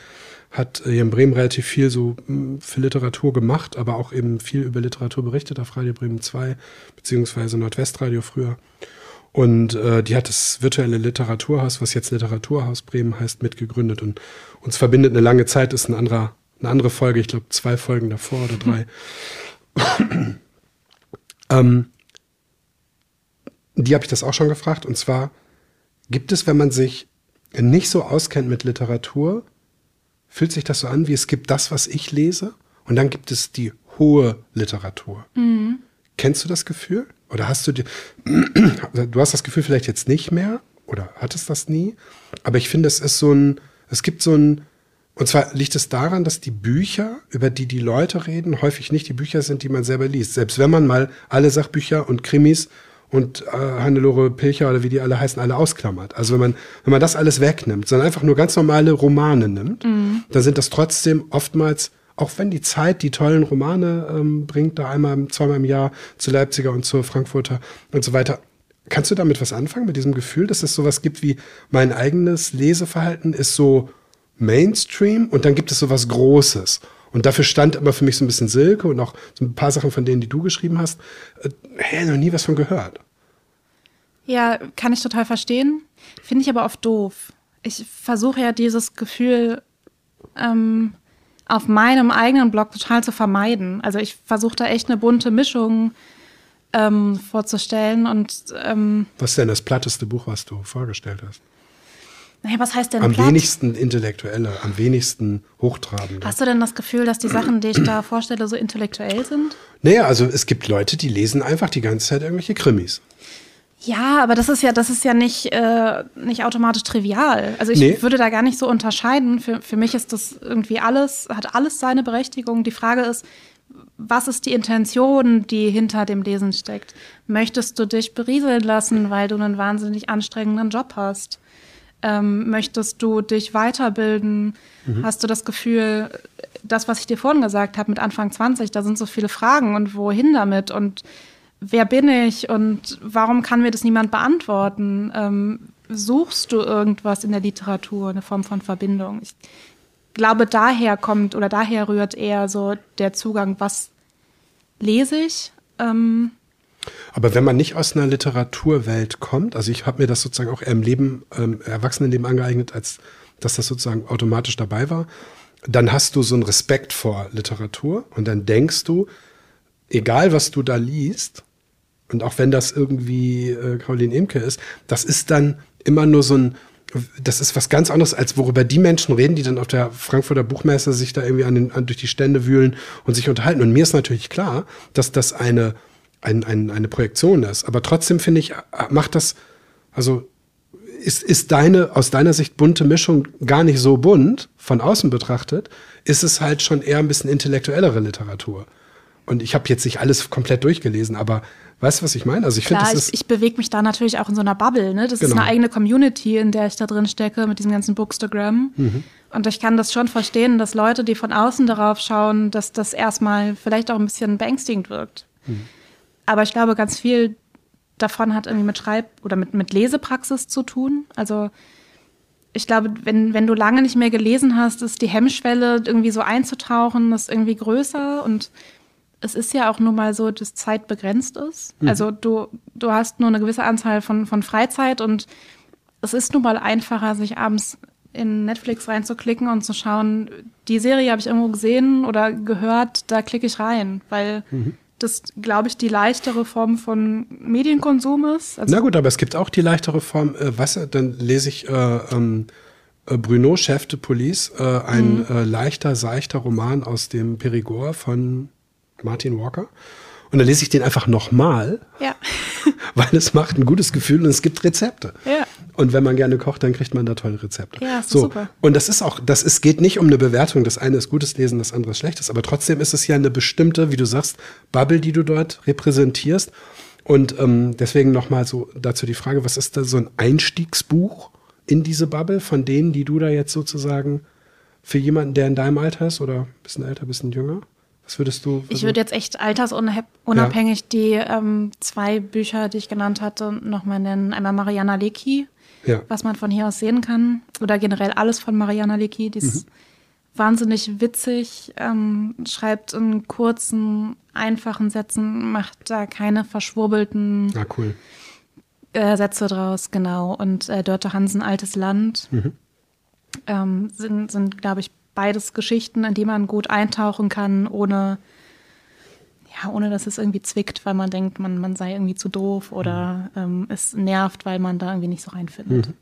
hat äh, hier in Bremen relativ viel so mh, für Literatur gemacht, aber auch eben viel über Literatur berichtet auf Radio Bremen 2, beziehungsweise Nordwestradio früher. Und äh, die hat das virtuelle Literaturhaus, was jetzt Literaturhaus Bremen heißt, mitgegründet. Und uns verbindet eine lange Zeit, ist ein anderer, eine andere Folge, ich glaube zwei Folgen davor oder drei. ähm, die habe ich das auch schon gefragt. Und zwar, gibt es, wenn man sich nicht so auskennt mit Literatur, fühlt sich das so an, wie es gibt das, was ich lese, und dann gibt es die hohe Literatur. Mhm. Kennst du das Gefühl? Oder hast du dir, du hast das Gefühl vielleicht jetzt nicht mehr oder hattest das nie, aber ich finde, es ist so ein, es gibt so ein, und zwar liegt es daran, dass die Bücher, über die die Leute reden, häufig nicht die Bücher sind, die man selber liest. Selbst wenn man mal alle Sachbücher und Krimis und äh, Hannelore Pilcher oder wie die alle heißen, alle ausklammert. Also wenn man, wenn man das alles wegnimmt, sondern einfach nur ganz normale Romane nimmt, mhm. dann sind das trotzdem oftmals, auch wenn die Zeit die tollen Romane ähm, bringt, da einmal, zweimal im Jahr zu Leipziger und zur Frankfurter und so weiter. Kannst du damit was anfangen, mit diesem Gefühl, dass es sowas gibt wie mein eigenes Leseverhalten ist so Mainstream und dann gibt es sowas Großes. Und dafür stand immer für mich so ein bisschen Silke und auch so ein paar Sachen von denen, die du geschrieben hast. Äh, hey, noch nie was von gehört. Ja, kann ich total verstehen. Finde ich aber oft doof. Ich versuche ja dieses Gefühl ähm, auf meinem eigenen Blog total zu vermeiden. Also ich versuche da echt eine bunte Mischung ähm, vorzustellen. Und, ähm, was ist denn das platteste Buch, was du vorgestellt hast? Naja, was heißt denn Am platt? wenigsten intellektuelle, am wenigsten hochtrabende. Hast du denn das Gefühl, dass die Sachen, die ich da vorstelle, so intellektuell sind? Naja, also es gibt Leute, die lesen einfach die ganze Zeit irgendwelche Krimis. Ja, aber das ist ja, das ist ja nicht, äh, nicht automatisch trivial. Also ich nee. würde da gar nicht so unterscheiden. Für, für mich ist das irgendwie alles, hat alles seine Berechtigung. Die Frage ist, was ist die Intention, die hinter dem Lesen steckt? Möchtest du dich berieseln lassen, weil du einen wahnsinnig anstrengenden Job hast? Ähm, möchtest du dich weiterbilden? Mhm. Hast du das Gefühl, das, was ich dir vorhin gesagt habe mit Anfang 20, da sind so viele Fragen und wohin damit und wer bin ich und warum kann mir das niemand beantworten? Ähm, suchst du irgendwas in der Literatur, eine Form von Verbindung? Ich glaube, daher kommt oder daher rührt eher so der Zugang, was lese ich? Ähm, aber wenn man nicht aus einer Literaturwelt kommt, also ich habe mir das sozusagen auch im Leben, ähm, Erwachsenenleben angeeignet, als dass das sozusagen automatisch dabei war, dann hast du so einen Respekt vor Literatur und dann denkst du, egal was du da liest, und auch wenn das irgendwie äh, Caroline Imke ist, das ist dann immer nur so ein, das ist was ganz anderes, als worüber die Menschen reden, die dann auf der Frankfurter Buchmesse sich da irgendwie an den, an, durch die Stände wühlen und sich unterhalten. Und mir ist natürlich klar, dass das eine ein, ein, eine Projektion ist. Aber trotzdem finde ich, macht das, also ist, ist deine, aus deiner Sicht bunte Mischung gar nicht so bunt, von außen betrachtet, ist es halt schon eher ein bisschen intellektuellere Literatur. Und ich habe jetzt nicht alles komplett durchgelesen, aber weißt du, was ich meine? Also ich finde, das ist. Ich, ich bewege mich da natürlich auch in so einer Bubble, ne? Das genau. ist eine eigene Community, in der ich da drin stecke, mit diesem ganzen Bookstagram. Mhm. Und ich kann das schon verstehen, dass Leute, die von außen darauf schauen, dass das erstmal vielleicht auch ein bisschen beängstigend wirkt. Mhm. Aber ich glaube, ganz viel davon hat irgendwie mit Schreib- oder mit, mit Lesepraxis zu tun. Also ich glaube, wenn, wenn du lange nicht mehr gelesen hast, ist die Hemmschwelle, irgendwie so einzutauchen, ist irgendwie größer. Und es ist ja auch nun mal so, dass Zeit begrenzt ist. Mhm. Also du, du hast nur eine gewisse Anzahl von, von Freizeit und es ist nun mal einfacher, sich abends in Netflix reinzuklicken und zu schauen, die Serie habe ich irgendwo gesehen oder gehört, da klicke ich rein, weil mhm das, glaube ich, die leichtere Form von Medienkonsum ist. Also Na gut, aber es gibt auch die leichtere Form, äh, was, dann lese ich äh, ähm, äh, Bruno, Chef de Police, äh, ein mhm. äh, leichter, seichter Roman aus dem Perigord von Martin Walker. Und dann lese ich den einfach nochmal, ja. weil es macht ein gutes Gefühl und es gibt Rezepte. Ja. Und wenn man gerne kocht, dann kriegt man da tolle Rezepte. Ja, so. super. Und das ist auch, das ist, geht nicht um eine Bewertung. Das eine ist gutes Lesen, das andere ist schlechtes. Aber trotzdem ist es ja eine bestimmte, wie du sagst, Bubble, die du dort repräsentierst. Und ähm, deswegen nochmal so dazu die Frage, was ist da so ein Einstiegsbuch in diese Bubble von denen, die du da jetzt sozusagen für jemanden, der in deinem Alter ist oder ein bisschen älter, ein bisschen jünger? Was würdest du? Ich würde jetzt echt altersunabhängig ja. die ähm, zwei Bücher, die ich genannt hatte, nochmal nennen. Einmal Mariana Lecki, ja. was man von hier aus sehen kann. Oder generell alles von Mariana Lecki. Die ist mhm. wahnsinnig witzig, ähm, schreibt in kurzen, einfachen Sätzen, macht da keine verschwurbelten ah, cool. äh, Sätze draus, genau. Und äh, Dörte Hansen, Altes Land, mhm. ähm, sind, sind glaube ich, beides Geschichten, in die man gut eintauchen kann, ohne ja, ohne dass es irgendwie zwickt, weil man denkt, man, man sei irgendwie zu doof oder mhm. ähm, es nervt, weil man da irgendwie nicht so reinfindet. Mhm.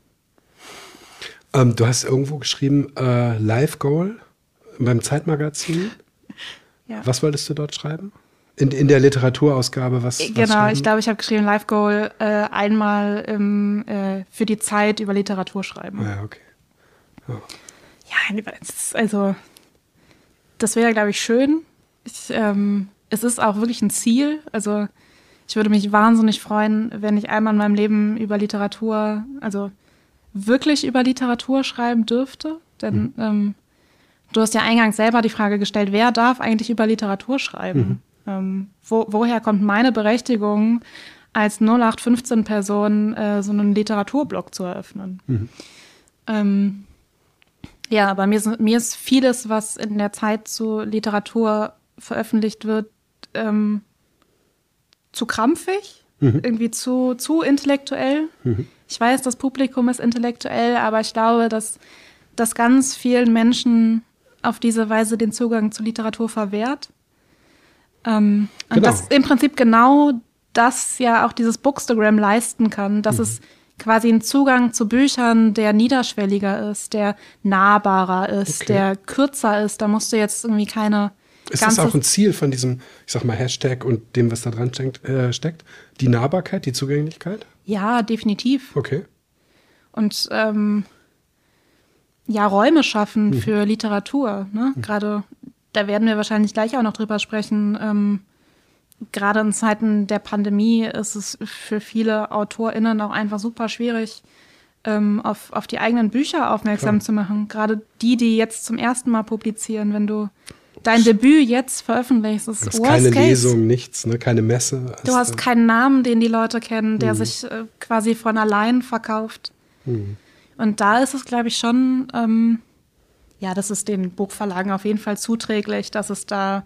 Ähm, du hast irgendwo geschrieben, äh, Live Goal beim Zeitmagazin. Ja. Was wolltest du dort schreiben? In, in der Literaturausgabe, was? Genau, was ich glaube, ich habe geschrieben, Live Goal äh, einmal im, äh, für die Zeit über Literatur schreiben. Ja, okay. Ja, ja also das wäre, glaube ich, schön. Ich, ähm, es ist auch wirklich ein Ziel. Also ich würde mich wahnsinnig freuen, wenn ich einmal in meinem Leben über Literatur, also wirklich über Literatur schreiben dürfte. Denn mhm. ähm, du hast ja eingangs selber die Frage gestellt, wer darf eigentlich über Literatur schreiben? Mhm. Ähm, wo, woher kommt meine Berechtigung, als 0815-Person äh, so einen Literaturblog zu eröffnen? Mhm. Ähm, ja, aber mir ist, mir ist vieles, was in der Zeit zu Literatur veröffentlicht wird, ähm, zu krampfig, mhm. irgendwie zu, zu intellektuell. Mhm. Ich weiß, das Publikum ist intellektuell, aber ich glaube, dass, dass ganz vielen Menschen auf diese Weise den Zugang zu Literatur verwehrt. Ähm, genau. Und dass im Prinzip genau das ja auch dieses Bookstagram leisten kann, dass mhm. es quasi ein Zugang zu Büchern, der niederschwelliger ist, der nahbarer ist, okay. der kürzer ist. Da musst du jetzt irgendwie keine. Ist das auch ein Ziel von diesem, ich sag mal, Hashtag und dem, was da dran steckt, äh, steckt? Die Nahbarkeit, die Zugänglichkeit? Ja, definitiv. Okay. Und ähm, ja, Räume schaffen mhm. für Literatur. Ne? Mhm. Gerade, da werden wir wahrscheinlich gleich auch noch drüber sprechen. Ähm, gerade in Zeiten der Pandemie ist es für viele AutorInnen auch einfach super schwierig, ähm, auf, auf die eigenen Bücher aufmerksam Klar. zu machen. Gerade die, die jetzt zum ersten Mal publizieren, wenn du dein Debüt jetzt veröffentlichst, ist das keine case. Lesung, nichts, ne? keine Messe. Du hast keinen Namen, den die Leute kennen, der mhm. sich äh, quasi von allein verkauft. Mhm. Und da ist es, glaube ich, schon, ähm, ja, das ist den Buchverlagen auf jeden Fall zuträglich, dass es da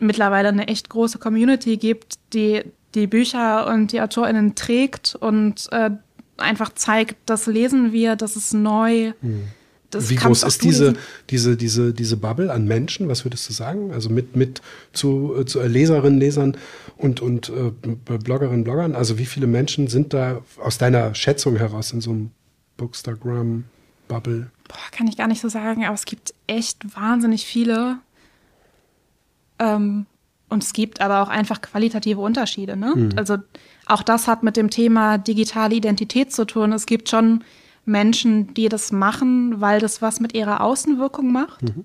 mittlerweile eine echt große Community gibt, die die Bücher und die AutorInnen trägt und äh, einfach zeigt, das lesen wir, das ist neu. Hm. Das Wie groß ist diese, diese, diese, diese Bubble an Menschen? Was würdest du sagen? Also mit, mit zu, äh, zu Leserinnen, Lesern und, und äh, Bloggerinnen, Bloggern? Also wie viele Menschen sind da aus deiner Schätzung heraus in so einem Bookstagram-Bubble? Kann ich gar nicht so sagen, aber es gibt echt wahnsinnig viele. Ähm, und es gibt aber auch einfach qualitative Unterschiede. Ne? Mhm. Also auch das hat mit dem Thema digitale Identität zu tun. Es gibt schon Menschen, die das machen, weil das was mit ihrer Außenwirkung macht. Mhm.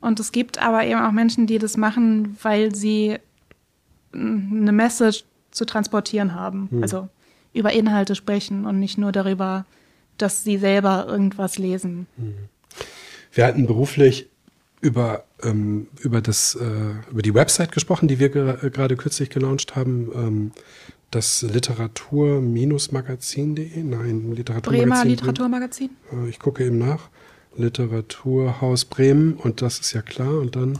Und es gibt aber eben auch Menschen, die das machen, weil sie eine Message zu transportieren haben. Mhm. Also über Inhalte sprechen und nicht nur darüber, dass sie selber irgendwas lesen. Mhm. Wir hatten beruflich über, ähm, über, das, äh, über die Website gesprochen, die wir gerade kürzlich gelauncht haben. Ähm, das Literatur-Magazin.de? Nein, Literaturmagazin. Bremer Literaturmagazin? Äh, ich gucke eben nach. Literaturhaus Bremen und das ist ja klar. Und dann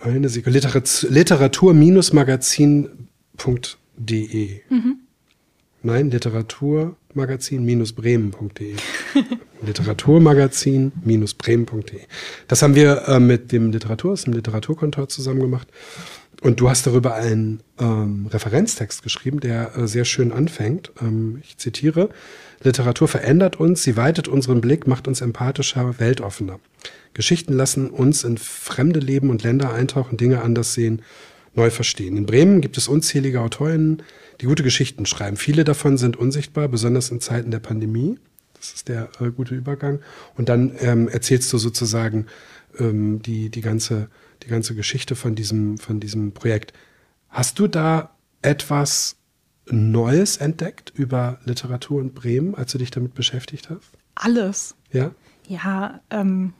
eine Sekunde. Literatur-magazin.de. Mhm. Nein, Literaturmagazin-bremen.de. Literaturmagazin-bremen.de. Das haben wir äh, mit dem Literatur, dem Literaturkontor zusammen gemacht. Und du hast darüber einen ähm, Referenztext geschrieben, der äh, sehr schön anfängt. Ähm, ich zitiere, Literatur verändert uns, sie weitet unseren Blick, macht uns empathischer, weltoffener. Geschichten lassen uns in fremde Leben und Länder eintauchen, Dinge anders sehen, neu verstehen. In Bremen gibt es unzählige Autorinnen, die gute Geschichten schreiben. Viele davon sind unsichtbar, besonders in Zeiten der Pandemie. Das ist der äh, gute Übergang. Und dann ähm, erzählst du sozusagen ähm, die, die, ganze, die ganze Geschichte von diesem, von diesem Projekt. Hast du da etwas Neues entdeckt über Literatur in Bremen, als du dich damit beschäftigt hast? Alles. Ja? Ja, ähm,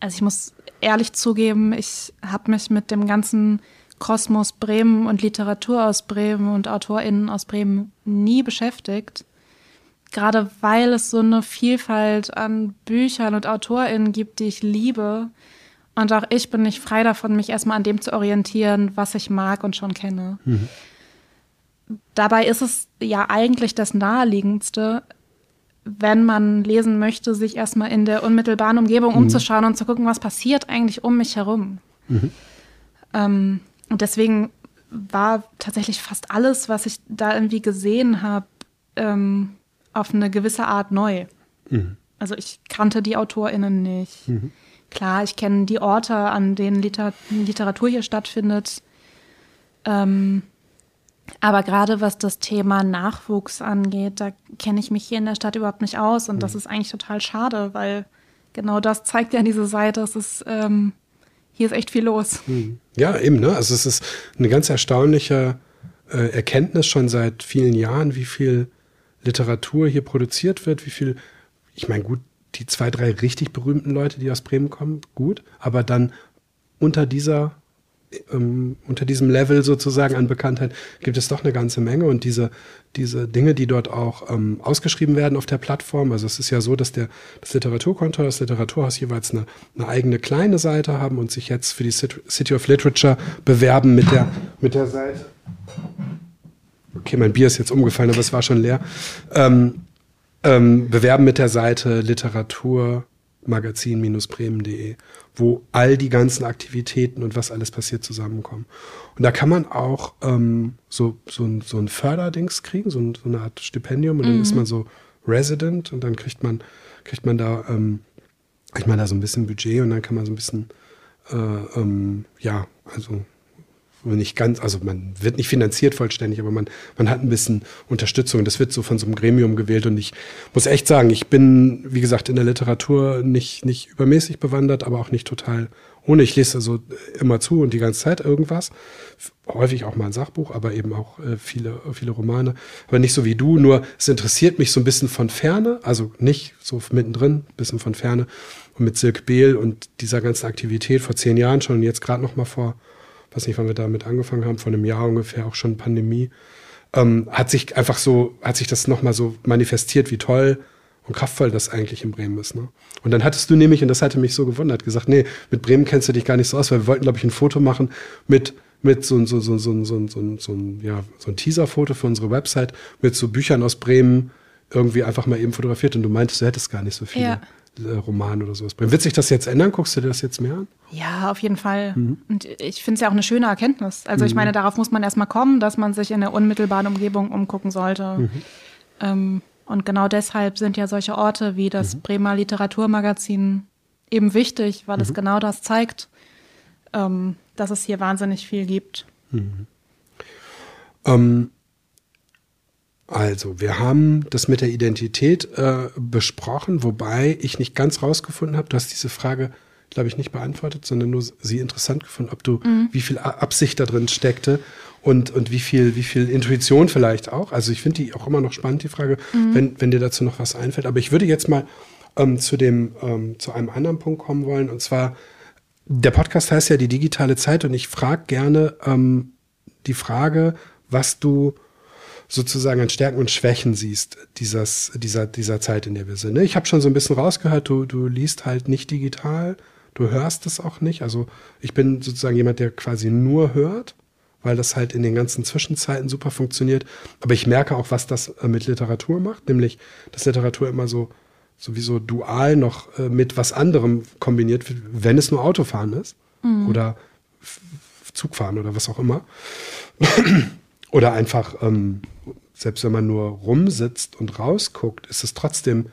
also ich muss ehrlich zugeben, ich habe mich mit dem ganzen Kosmos Bremen und Literatur aus Bremen und AutorInnen aus Bremen nie beschäftigt. Gerade weil es so eine Vielfalt an Büchern und AutorInnen gibt, die ich liebe. Und auch ich bin nicht frei davon, mich erstmal an dem zu orientieren, was ich mag und schon kenne. Mhm. Dabei ist es ja eigentlich das Naheliegendste, wenn man lesen möchte, sich erstmal in der unmittelbaren Umgebung mhm. umzuschauen und zu gucken, was passiert eigentlich um mich herum. Mhm. Ähm, und deswegen war tatsächlich fast alles, was ich da irgendwie gesehen habe, ähm, auf eine gewisse Art neu. Mhm. Also ich kannte die AutorInnen nicht. Mhm. Klar, ich kenne die Orte, an denen Liter Literatur hier stattfindet. Ähm, aber gerade was das Thema Nachwuchs angeht, da kenne ich mich hier in der Stadt überhaupt nicht aus. Und mhm. das ist eigentlich total schade, weil genau das zeigt ja diese Seite. Es ist, ähm, hier ist echt viel los. Ja, eben, ne? Also es ist eine ganz erstaunliche äh, Erkenntnis schon seit vielen Jahren, wie viel Literatur hier produziert wird, wie viel, ich meine, gut, die zwei, drei richtig berühmten Leute, die aus Bremen kommen, gut, aber dann unter dieser ähm, unter diesem Level sozusagen an Bekanntheit gibt es doch eine ganze Menge und diese, diese Dinge, die dort auch ähm, ausgeschrieben werden auf der Plattform. Also es ist ja so, dass der, das Literaturkonto, das Literaturhaus jeweils eine, eine eigene kleine Seite haben und sich jetzt für die City of Literature bewerben mit der, mit der Seite. Okay, mein Bier ist jetzt umgefallen, aber es war schon leer. Ähm, ähm, bewerben mit der Seite literaturmagazin-bremen.de, wo all die ganzen Aktivitäten und was alles passiert zusammenkommen. Und da kann man auch ähm, so, so, ein, so ein Förderdings kriegen, so, ein, so eine Art Stipendium und dann mhm. ist man so Resident und dann kriegt man, kriegt man da, ähm, kriegt man da so ein bisschen Budget und dann kann man so ein bisschen, äh, ähm, ja, also nicht ganz, also man wird nicht finanziert vollständig, aber man, man hat ein bisschen Unterstützung. Das wird so von so einem Gremium gewählt und ich muss echt sagen, ich bin, wie gesagt, in der Literatur nicht, nicht übermäßig bewandert, aber auch nicht total ohne. Ich lese also immer zu und die ganze Zeit irgendwas. Häufig auch mal ein Sachbuch, aber eben auch äh, viele, viele Romane. Aber nicht so wie du, nur es interessiert mich so ein bisschen von ferne, also nicht so mittendrin, ein bisschen von ferne. Und mit Silk Behl und dieser ganzen Aktivität vor zehn Jahren schon und jetzt gerade noch mal vor weiß nicht, wann wir damit angefangen haben, vor einem Jahr ungefähr, auch schon Pandemie, ähm, hat sich einfach so, hat sich das nochmal so manifestiert, wie toll und kraftvoll das eigentlich in Bremen ist. Ne? Und dann hattest du nämlich, und das hatte mich so gewundert, gesagt, nee, mit Bremen kennst du dich gar nicht so aus, weil wir wollten, glaube ich, ein Foto machen mit mit so, so, so, so, so, so, so, ja, so ein Teaser-Foto für unsere Website mit so Büchern aus Bremen irgendwie einfach mal eben fotografiert und du meintest, du hättest gar nicht so viele. Ja. Äh, Roman oder sowas bringen. Wird sich das jetzt ändern? Guckst du dir das jetzt mehr an? Ja, auf jeden Fall. Mhm. Und ich finde es ja auch eine schöne Erkenntnis. Also ich mhm. meine, darauf muss man erstmal kommen, dass man sich in der unmittelbaren Umgebung umgucken sollte. Mhm. Ähm, und genau deshalb sind ja solche Orte wie das mhm. Bremer Literaturmagazin eben wichtig, weil es mhm. genau das zeigt, ähm, dass es hier wahnsinnig viel gibt. Ähm, also, wir haben das mit der Identität äh, besprochen, wobei ich nicht ganz rausgefunden habe. Du hast diese Frage, glaube ich, nicht beantwortet, sondern nur sie interessant gefunden, ob du, mhm. wie viel Absicht da drin steckte und, und wie viel, wie viel Intuition vielleicht auch. Also ich finde die auch immer noch spannend, die Frage, mhm. wenn, wenn dir dazu noch was einfällt. Aber ich würde jetzt mal ähm, zu dem, ähm, zu einem anderen Punkt kommen wollen. Und zwar, der Podcast heißt ja die digitale Zeit und ich frage gerne ähm, die Frage, was du sozusagen an Stärken und Schwächen siehst dieses, dieser, dieser Zeit, in der wir sind. Ne? Ich habe schon so ein bisschen rausgehört, du, du liest halt nicht digital, du hörst es auch nicht. Also ich bin sozusagen jemand, der quasi nur hört, weil das halt in den ganzen Zwischenzeiten super funktioniert. Aber ich merke auch, was das äh, mit Literatur macht, nämlich, dass Literatur immer so sowieso dual noch äh, mit was anderem kombiniert wird, wenn es nur Autofahren ist mhm. oder Zugfahren oder was auch immer. Oder einfach, ähm, selbst wenn man nur rumsitzt und rausguckt, ist es trotzdem,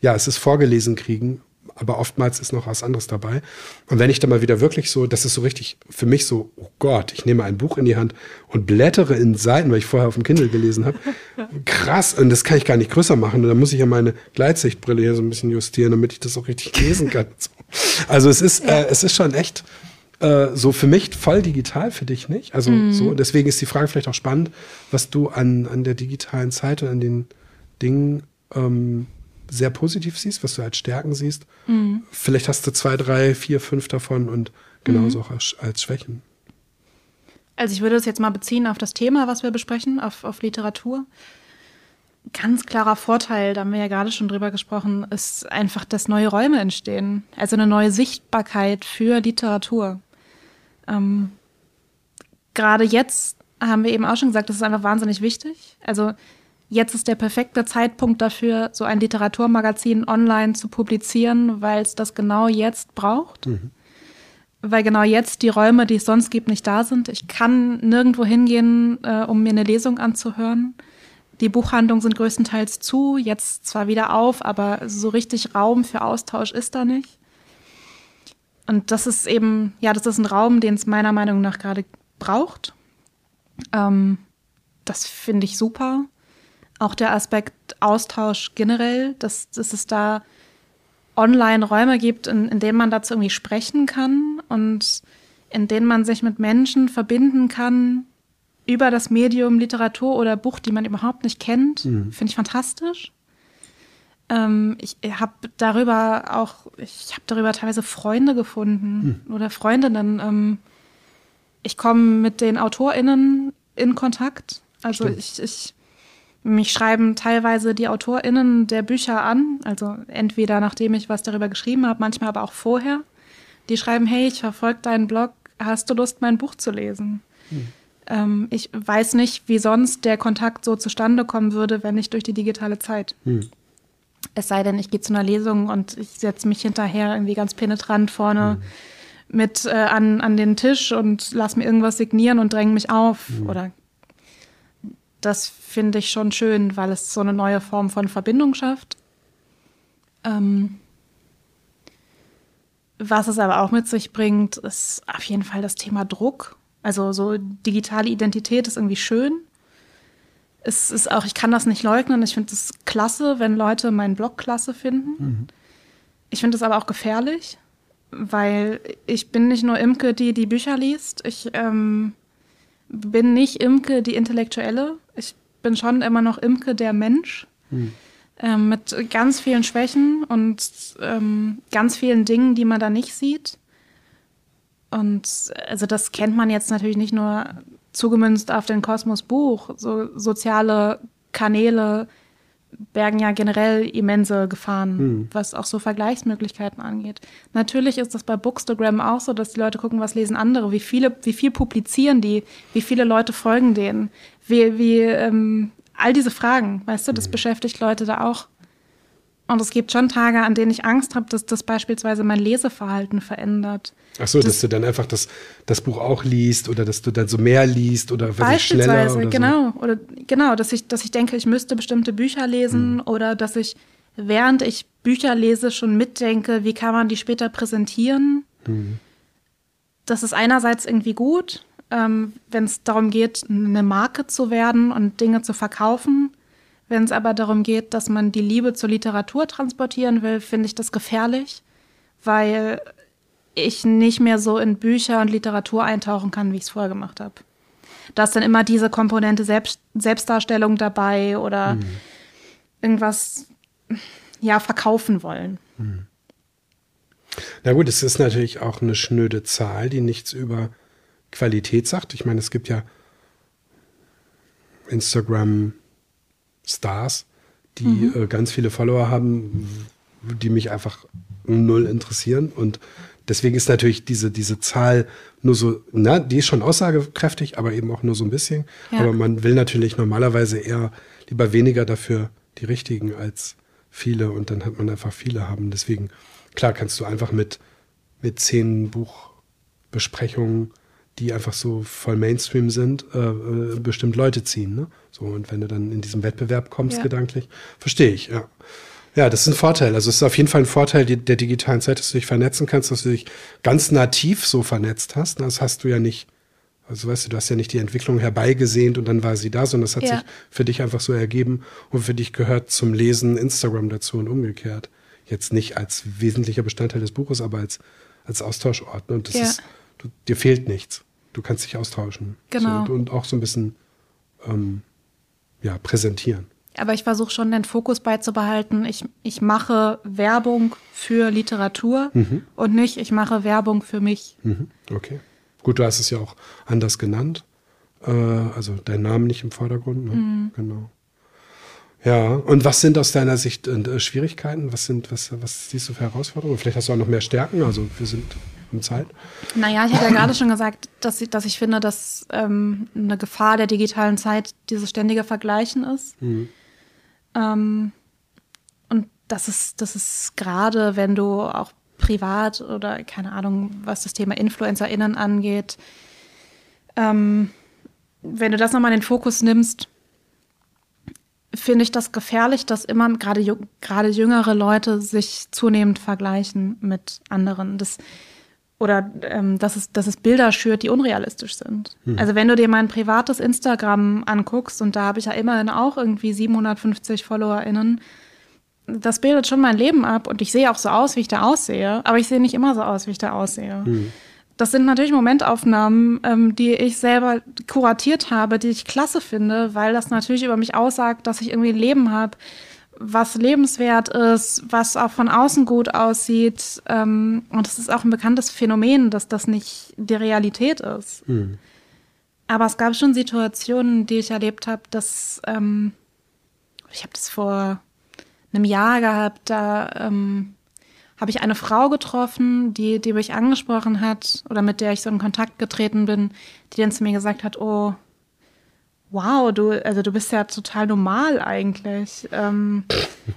ja, es ist vorgelesen kriegen, aber oftmals ist noch was anderes dabei. Und wenn ich dann mal wieder wirklich so, das ist so richtig für mich so, oh Gott, ich nehme ein Buch in die Hand und blättere in Seiten, weil ich vorher auf dem Kindle gelesen habe. Krass, und das kann ich gar nicht größer machen. Und dann muss ich ja meine Gleitsichtbrille hier so ein bisschen justieren, damit ich das auch richtig lesen kann. Also es ist, äh, es ist schon echt äh, so für mich voll digital, für dich nicht. Also mhm. so, deswegen ist die Frage vielleicht auch spannend, was du an, an der digitalen Zeit und an den Dingen ähm, sehr positiv siehst, was du als Stärken siehst. Mhm. Vielleicht hast du zwei, drei, vier, fünf davon und genauso mhm. auch als, als Schwächen. Also ich würde es jetzt mal beziehen auf das Thema, was wir besprechen, auf, auf Literatur. Ganz klarer Vorteil, da haben wir ja gerade schon drüber gesprochen, ist einfach, dass neue Räume entstehen. Also eine neue Sichtbarkeit für Literatur. Ähm, Gerade jetzt haben wir eben auch schon gesagt, das ist einfach wahnsinnig wichtig. Also jetzt ist der perfekte Zeitpunkt dafür, so ein Literaturmagazin online zu publizieren, weil es das genau jetzt braucht. Mhm. weil genau jetzt die Räume, die es sonst gibt, nicht da sind. Ich kann nirgendwo hingehen, äh, um mir eine Lesung anzuhören. Die Buchhandlungen sind größtenteils zu, jetzt zwar wieder auf, aber so richtig Raum für Austausch ist da nicht. Und das ist eben, ja, das ist ein Raum, den es meiner Meinung nach gerade braucht. Ähm, das finde ich super. Auch der Aspekt Austausch generell, dass, dass es da online Räume gibt, in, in denen man dazu irgendwie sprechen kann und in denen man sich mit Menschen verbinden kann über das Medium Literatur oder Buch, die man überhaupt nicht kennt, mhm. finde ich fantastisch. Ähm, ich habe darüber auch, ich habe darüber teilweise Freunde gefunden mhm. oder Freundinnen. Ähm, ich komme mit den AutorInnen in Kontakt. Also Stimmt. ich, ich mich schreiben teilweise die AutorInnen der Bücher an, also entweder nachdem ich was darüber geschrieben habe, manchmal aber auch vorher. Die schreiben, hey, ich verfolge deinen Blog, hast du Lust, mein Buch zu lesen? Hm. Ähm, ich weiß nicht, wie sonst der Kontakt so zustande kommen würde, wenn nicht durch die digitale Zeit. Hm. Es sei denn, ich gehe zu einer Lesung und ich setze mich hinterher irgendwie ganz penetrant vorne hm. mit äh, an, an den Tisch und lass mir irgendwas signieren und dränge mich auf hm. oder das finde ich schon schön, weil es so eine neue Form von Verbindung schafft. Ähm, was es aber auch mit sich bringt, ist auf jeden Fall das Thema Druck. Also so digitale Identität ist irgendwie schön. Es ist auch, ich kann das nicht leugnen. Ich finde es klasse, wenn Leute meinen Blog klasse finden. Mhm. Ich finde es aber auch gefährlich, weil ich bin nicht nur Imke, die die Bücher liest. Ich ähm, bin nicht Imke, die Intellektuelle. Ich bin schon immer noch Imke, der Mensch. Hm. Ähm, mit ganz vielen Schwächen und ähm, ganz vielen Dingen, die man da nicht sieht. Und also das kennt man jetzt natürlich nicht nur zugemünzt auf den Kosmos Buch, so soziale Kanäle, bergen ja generell immense Gefahren, hm. was auch so Vergleichsmöglichkeiten angeht. Natürlich ist das bei Bookstagram auch so, dass die Leute gucken, was lesen andere, wie viele, wie viel publizieren die, wie viele Leute folgen denen, wie, wie ähm, all diese Fragen, weißt du, das hm. beschäftigt Leute da auch. Und es gibt schon Tage, an denen ich Angst habe, dass das beispielsweise mein Leseverhalten verändert. Ach so, das, dass du dann einfach das, das Buch auch liest oder dass du dann so mehr liest oder schneller oder genau. So. Oder genau, dass ich, dass ich denke, ich müsste bestimmte Bücher lesen mhm. oder dass ich, während ich Bücher lese, schon mitdenke, wie kann man die später präsentieren. Mhm. Das ist einerseits irgendwie gut, ähm, wenn es darum geht, eine Marke zu werden und Dinge zu verkaufen. Wenn es aber darum geht, dass man die Liebe zur Literatur transportieren will, finde ich das gefährlich, weil ich nicht mehr so in Bücher und Literatur eintauchen kann, wie ich es vorher gemacht habe. Da ist dann immer diese Komponente Selbst Selbstdarstellung dabei oder mhm. irgendwas ja verkaufen wollen. Mhm. Na gut, es ist natürlich auch eine schnöde Zahl, die nichts über Qualität sagt. Ich meine, es gibt ja Instagram Stars, die mhm. äh, ganz viele Follower haben, die mich einfach null interessieren. Und deswegen ist natürlich diese, diese Zahl nur so, na, die ist schon aussagekräftig, aber eben auch nur so ein bisschen. Ja. Aber man will natürlich normalerweise eher lieber weniger dafür die richtigen als viele und dann hat man einfach viele haben. Deswegen, klar, kannst du einfach mit, mit zehn Buchbesprechungen die einfach so voll Mainstream sind, äh, äh, bestimmt Leute ziehen. Ne? So, und wenn du dann in diesem Wettbewerb kommst, ja. gedanklich, verstehe ich, ja. Ja, das ist ein Vorteil. Also es ist auf jeden Fall ein Vorteil der digitalen Zeit, dass du dich vernetzen kannst, dass du dich ganz nativ so vernetzt hast. Das hast du ja nicht, also weißt du, du hast ja nicht die Entwicklung herbeigesehnt und dann war sie da, sondern das hat ja. sich für dich einfach so ergeben und für dich gehört zum Lesen Instagram dazu und umgekehrt. Jetzt nicht als wesentlicher Bestandteil des Buches, aber als, als Austauschort. Und das ja. ist, du, dir fehlt nichts du kannst dich austauschen. Genau. So, und auch so ein bisschen ähm, ja, präsentieren. Aber ich versuche schon den Fokus beizubehalten. Ich, ich mache Werbung für Literatur mhm. und nicht, ich mache Werbung für mich. Mhm. Okay. Gut, du hast es ja auch anders genannt. Äh, also dein Name nicht im Vordergrund. Ne? Mhm. Genau. Ja, und was sind aus deiner Sicht äh, Schwierigkeiten? Was sind, was, was siehst du für Herausforderungen? Vielleicht hast du auch noch mehr Stärken. Also wir sind in Zeit. Naja, ich habe ja gerade schon gesagt, dass ich, dass ich finde, dass ähm, eine Gefahr der digitalen Zeit dieses ständige Vergleichen ist. Mhm. Ähm, und das ist, das ist gerade, wenn du auch privat oder keine Ahnung, was das Thema InfluencerInnen angeht. Ähm, wenn du das nochmal in den Fokus nimmst, finde ich das gefährlich, dass immer gerade gerade jüngere Leute sich zunehmend vergleichen mit anderen. Das, oder ähm, dass, es, dass es Bilder schürt, die unrealistisch sind. Hm. Also wenn du dir mein privates Instagram anguckst, und da habe ich ja immerhin auch irgendwie 750 FollowerInnen, das bildet schon mein Leben ab und ich sehe auch so aus, wie ich da aussehe, aber ich sehe nicht immer so aus, wie ich da aussehe. Hm. Das sind natürlich Momentaufnahmen, ähm, die ich selber kuratiert habe, die ich klasse finde, weil das natürlich über mich aussagt, dass ich irgendwie ein Leben habe, was lebenswert ist, was auch von außen gut aussieht. Ähm, und es ist auch ein bekanntes Phänomen, dass das nicht die Realität ist. Hm. Aber es gab schon Situationen, die ich erlebt habe, dass ähm, ich habe das vor einem Jahr gehabt, da ähm, habe ich eine Frau getroffen, die, die mich angesprochen hat oder mit der ich so in Kontakt getreten bin, die dann zu mir gesagt hat, oh, wow, du, also du bist ja total normal eigentlich. Ähm,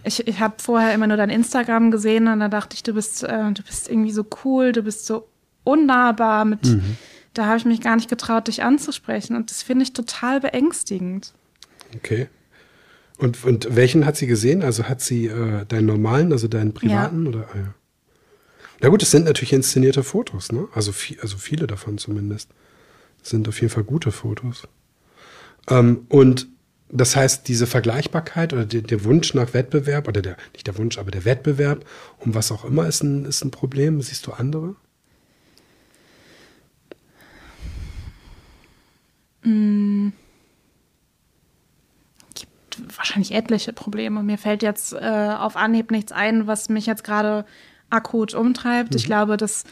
ich ich habe vorher immer nur dein Instagram gesehen und da dachte ich, du bist, äh, du bist irgendwie so cool, du bist so unnahbar mit, mhm. da habe ich mich gar nicht getraut, dich anzusprechen und das finde ich total beängstigend. Okay. Und, und welchen hat sie gesehen? Also hat sie äh, deinen normalen, also deinen privaten? Ja. Oder, ah, ja. Na gut, es sind natürlich inszenierte Fotos, ne? Also, viel, also viele davon zumindest. Das sind auf jeden Fall gute Fotos. Ähm, und das heißt, diese Vergleichbarkeit oder der, der, Wunsch nach Wettbewerb, oder der, nicht der Wunsch, aber der Wettbewerb, um was auch immer, ist ein, ist ein Problem. Siehst du andere? Mm wahrscheinlich etliche Probleme. Mir fällt jetzt äh, auf Anhieb nichts ein, was mich jetzt gerade akut umtreibt. Mhm. Ich glaube, dass,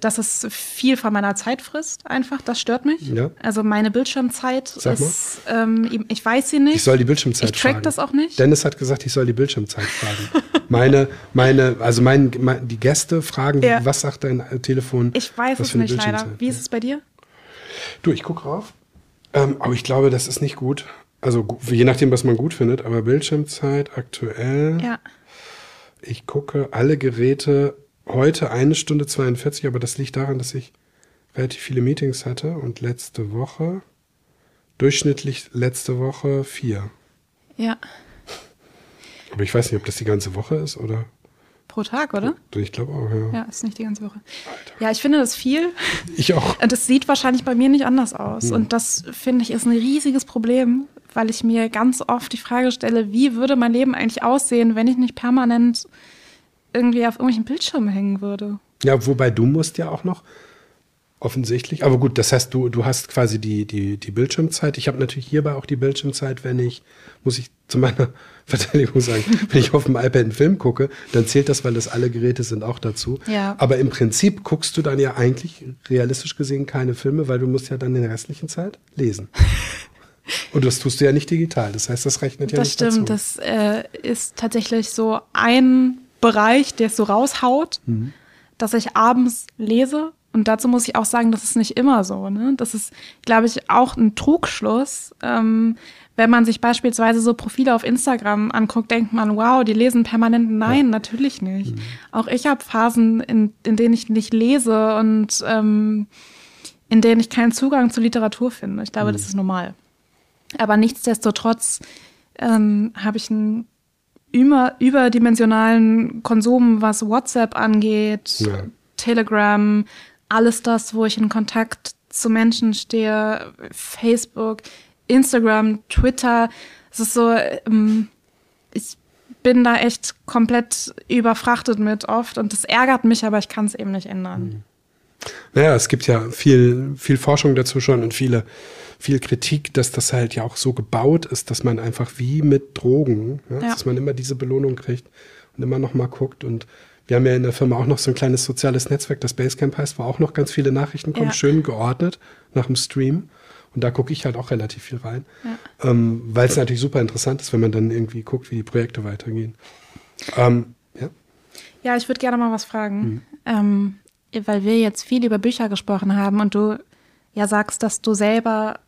dass es viel von meiner Zeit frisst, einfach. Das stört mich. Ja. Also meine Bildschirmzeit Sag ist, ähm, ich weiß sie nicht. Ich soll die Bildschirmzeit Ich track fragen. das auch nicht. Dennis hat gesagt, ich soll die Bildschirmzeit fragen. meine, meine, also mein, mein, die Gäste fragen, ja. was sagt dein Telefon? Ich weiß es nicht leider. Wie ist es bei dir? Du, ich gucke rauf. Ähm, aber ich glaube, das ist nicht gut. Also je nachdem, was man gut findet, aber Bildschirmzeit aktuell. Ja. Ich gucke alle Geräte heute eine Stunde 42, aber das liegt daran, dass ich relativ viele Meetings hatte und letzte Woche, durchschnittlich letzte Woche vier. Ja. Aber ich weiß nicht, ob das die ganze Woche ist oder. Pro Tag, oder? Ich glaube auch, ja. Ja, ist nicht die ganze Woche. Alter. Ja, ich finde das viel. Ich auch. Und das sieht wahrscheinlich bei mir nicht anders aus. Hm. Und das, finde ich, ist ein riesiges Problem, weil ich mir ganz oft die Frage stelle, wie würde mein Leben eigentlich aussehen, wenn ich nicht permanent irgendwie auf irgendwelchen Bildschirmen hängen würde. Ja, wobei du musst ja auch noch offensichtlich, aber gut, das heißt, du, du hast quasi die, die, die Bildschirmzeit. Ich habe natürlich hierbei auch die Bildschirmzeit, wenn ich, muss ich zu meiner Verteidigung sagen, wenn ich auf dem iPad einen Film gucke, dann zählt das, weil das alle Geräte sind auch dazu. Ja. Aber im Prinzip guckst du dann ja eigentlich realistisch gesehen keine Filme, weil du musst ja dann in der restlichen Zeit lesen. Und das tust du ja nicht digital. Das heißt, das rechnet ja das nicht stimmt, dazu. Das äh, ist tatsächlich so ein Bereich, der es so raushaut, mhm. dass ich abends lese. Und dazu muss ich auch sagen, das ist nicht immer so. Ne? Das ist, glaube ich, auch ein Trugschluss. Ähm, wenn man sich beispielsweise so Profile auf Instagram anguckt, denkt man, wow, die lesen permanent. Nein, ja. natürlich nicht. Mhm. Auch ich habe Phasen, in, in denen ich nicht lese und ähm, in denen ich keinen Zugang zur Literatur finde. Ich glaube, mhm. das ist normal. Aber nichtsdestotrotz ähm, habe ich einen über, überdimensionalen Konsum, was WhatsApp angeht, ja. Telegram, alles das, wo ich in Kontakt zu Menschen stehe, Facebook, Instagram, Twitter. Es ist so, ähm, ich bin da echt komplett überfrachtet mit oft und das ärgert mich, aber ich kann es eben nicht ändern. Mhm. Naja, es gibt ja viel, viel Forschung dazu schon und viele viel Kritik, dass das halt ja auch so gebaut ist, dass man einfach wie mit Drogen, ja, ja. dass man immer diese Belohnung kriegt und immer noch mal guckt und wir haben ja in der Firma auch noch so ein kleines soziales Netzwerk, das Basecamp heißt, wo auch noch ganz viele Nachrichten kommen, ja. schön geordnet nach dem Stream. Und da gucke ich halt auch relativ viel rein, ja. ähm, weil es natürlich super interessant ist, wenn man dann irgendwie guckt, wie die Projekte weitergehen. Ähm, ja? ja, ich würde gerne mal was fragen, mhm. ähm, weil wir jetzt viel über Bücher gesprochen haben und du ja sagst, dass du selber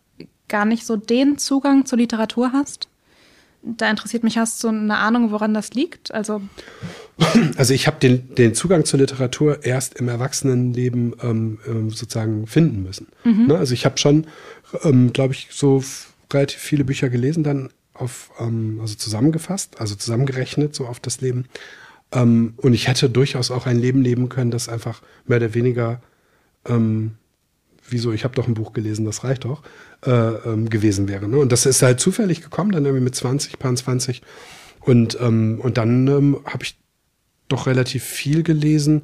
gar nicht so den Zugang zur Literatur hast, da interessiert mich, hast du eine Ahnung, woran das liegt? Also, Also ich habe den, den Zugang zur Literatur erst im Erwachsenenleben ähm, ähm, sozusagen finden müssen. Ne? Also ich habe schon, ähm, glaube ich, so relativ viele Bücher gelesen, dann auf, ähm, also zusammengefasst, also zusammengerechnet so auf das Leben. Ähm, und ich hätte durchaus auch ein Leben leben können, das einfach mehr oder weniger, ähm, wieso, ich habe doch ein Buch gelesen, das reicht doch, äh, ähm, gewesen wäre. Ne? Und das ist halt zufällig gekommen, dann irgendwie mit 20, paar 20. Und, ähm, und dann ähm, habe ich doch relativ viel gelesen.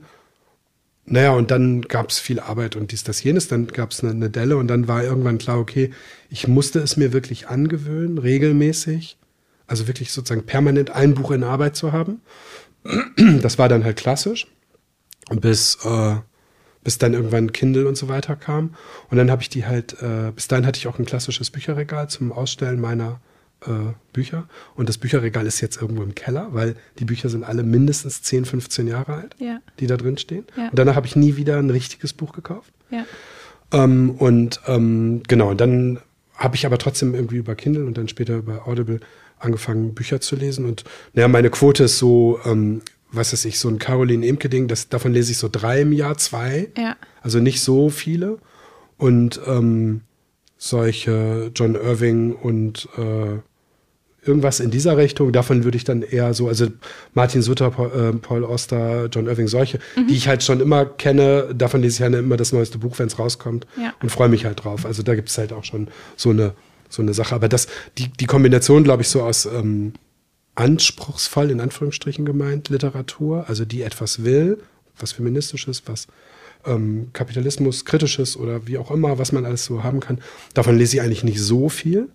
Naja, und dann gab es viel Arbeit und dies, das, jenes. Dann gab es eine, eine Delle und dann war irgendwann klar, okay, ich musste es mir wirklich angewöhnen, regelmäßig. Also wirklich sozusagen permanent ein Buch in Arbeit zu haben. Das war dann halt klassisch. Bis, äh, bis dann irgendwann Kindle und so weiter kam. Und dann habe ich die halt, äh, bis dahin hatte ich auch ein klassisches Bücherregal zum Ausstellen meiner äh, Bücher. Und das Bücherregal ist jetzt irgendwo im Keller, weil die Bücher sind alle mindestens 10, 15 Jahre alt, Ja. die da drin stehen. Ja. Und danach habe ich nie wieder ein richtiges Buch gekauft. ja. Ähm, und ähm, genau, dann habe ich aber trotzdem irgendwie über Kindle und dann später über Audible angefangen, Bücher zu lesen. Und naja, meine Quote ist so, ähm, was weiß ich, so ein Caroline Emke-Ding, das, davon lese ich so drei im Jahr, zwei. Ja. Also nicht so viele. Und ähm, solche John Irving und äh, irgendwas in dieser Richtung, davon würde ich dann eher so, also Martin Sutter, Paul, äh, Paul Oster, John Irving, solche, die ich halt schon immer kenne, davon lese ich halt immer das neueste Buch, wenn es rauskommt Ja. und freue mich halt drauf. Also da gibt es halt auch schon so eine, so eine Sache. Aber das, die, die Kombination, glaube ich, so aus ähm, anspruchsvoll, in Anführungsstrichen gemeint, Literatur, also die etwas will, was feministisches, was ähm, Kapitalismus, kritisches oder wie auch immer, was man alles so haben kann. Davon lese ich eigentlich nicht so viel,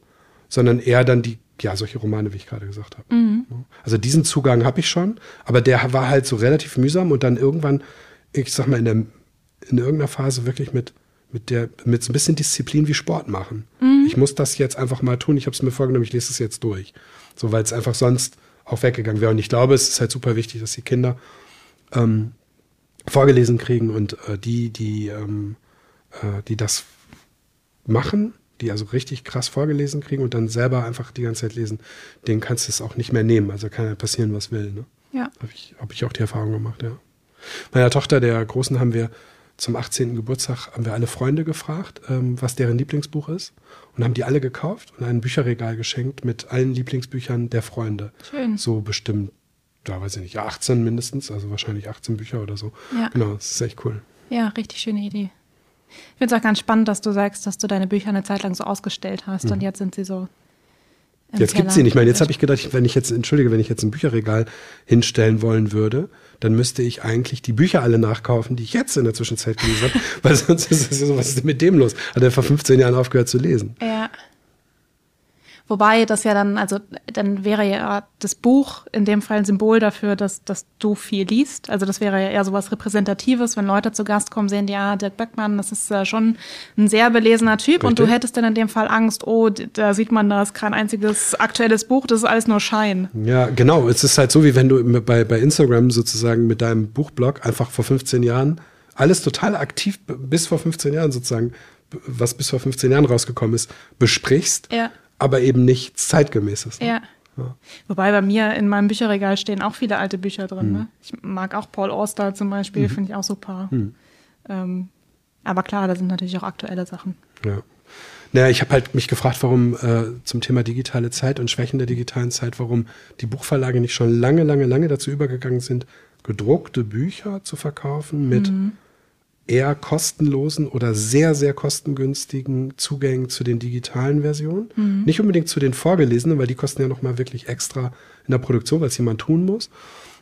sondern eher dann die, ja, solche Romane, wie ich gerade gesagt habe. Also diesen Zugang habe ich schon, aber der war halt so relativ mühsam und dann irgendwann, ich sag mal, in, der, in irgendeiner Phase wirklich mit, mit der, mit so ein bisschen Disziplin wie Sport machen. Ich muss das jetzt einfach mal tun. Ich habe es mir vorgenommen, ich lese es jetzt durch. So, weil es einfach sonst auch weggegangen wäre. Und ich glaube, es ist halt super wichtig, dass die Kinder ähm, vorgelesen kriegen und äh, die, die, ähm, äh, die das machen, die also richtig krass vorgelesen kriegen und dann selber einfach die ganze Zeit lesen, denen kannst du es auch nicht mehr nehmen. Also kann ja passieren, was will. Ne? Ja. Habe ich, hab ich auch die Erfahrung gemacht, ja. Meiner Tochter, der Großen, haben wir zum 18. Geburtstag, haben wir alle Freunde gefragt, ähm, was deren Lieblingsbuch ist. Und haben die alle gekauft und ein Bücherregal geschenkt mit allen Lieblingsbüchern der Freunde. Schön. So bestimmt, da weiß ich nicht, 18 mindestens, also wahrscheinlich 18 Bücher oder so. Ja. Genau, das ist echt cool. Ja, richtig schöne Idee. Ich finde es auch ganz spannend, dass du sagst, dass du deine Bücher eine Zeit lang so ausgestellt hast und jetzt sind sie so. Jetzt Keller. gibt's sie nicht. Ich meine, jetzt habe ich gedacht, wenn ich jetzt, entschuldige, wenn ich jetzt ein Bücherregal hinstellen wollen würde, dann müsste ich eigentlich die Bücher alle nachkaufen, die ich jetzt in der Zwischenzeit gelesen habe, weil sonst ist es ja so, was ist denn mit dem los? Hat er vor 15 Jahren aufgehört zu lesen? Ja. Wobei das ja dann, also dann wäre ja das Buch in dem Fall ein Symbol dafür, dass, dass du viel liest. Also das wäre ja eher sowas Repräsentatives, wenn Leute zu Gast kommen, sehen die, ja, Dirk Beckmann, das ist äh, schon ein sehr belesener Typ und du Richtig. hättest dann in dem Fall Angst, oh, da sieht man, da ist kein einziges aktuelles Buch, das ist alles nur Schein. Ja, genau. Es ist halt so, wie wenn du bei, bei Instagram sozusagen mit deinem Buchblog einfach vor 15 Jahren alles total aktiv bis vor 15 Jahren sozusagen, was bis vor 15 Jahren rausgekommen ist, besprichst, Ja. Aber eben nichts zeitgemäßes. ne? Ja. Ja. Wobei bei mir in meinem Bücherregal stehen auch viele alte Bücher drin. Mhm. Ne? Ich mag auch Paul Auster zum Beispiel, finde ich auch super. Ähm, aber klar, da sind natürlich auch aktuelle Sachen. Ja. Naja, ich habe halt mich gefragt, warum äh, zum Thema digitale Zeit und Schwächen der digitalen Zeit, warum die Buchverlage nicht schon lange, lange, lange dazu übergegangen sind, gedruckte Bücher zu verkaufen mit eher kostenlosen oder sehr, sehr kostengünstigen Zugängen zu den digitalen Versionen. Nicht unbedingt zu den vorgelesenen, weil die kosten ja nochmal wirklich extra in der Produktion, weil es jemand tun muss.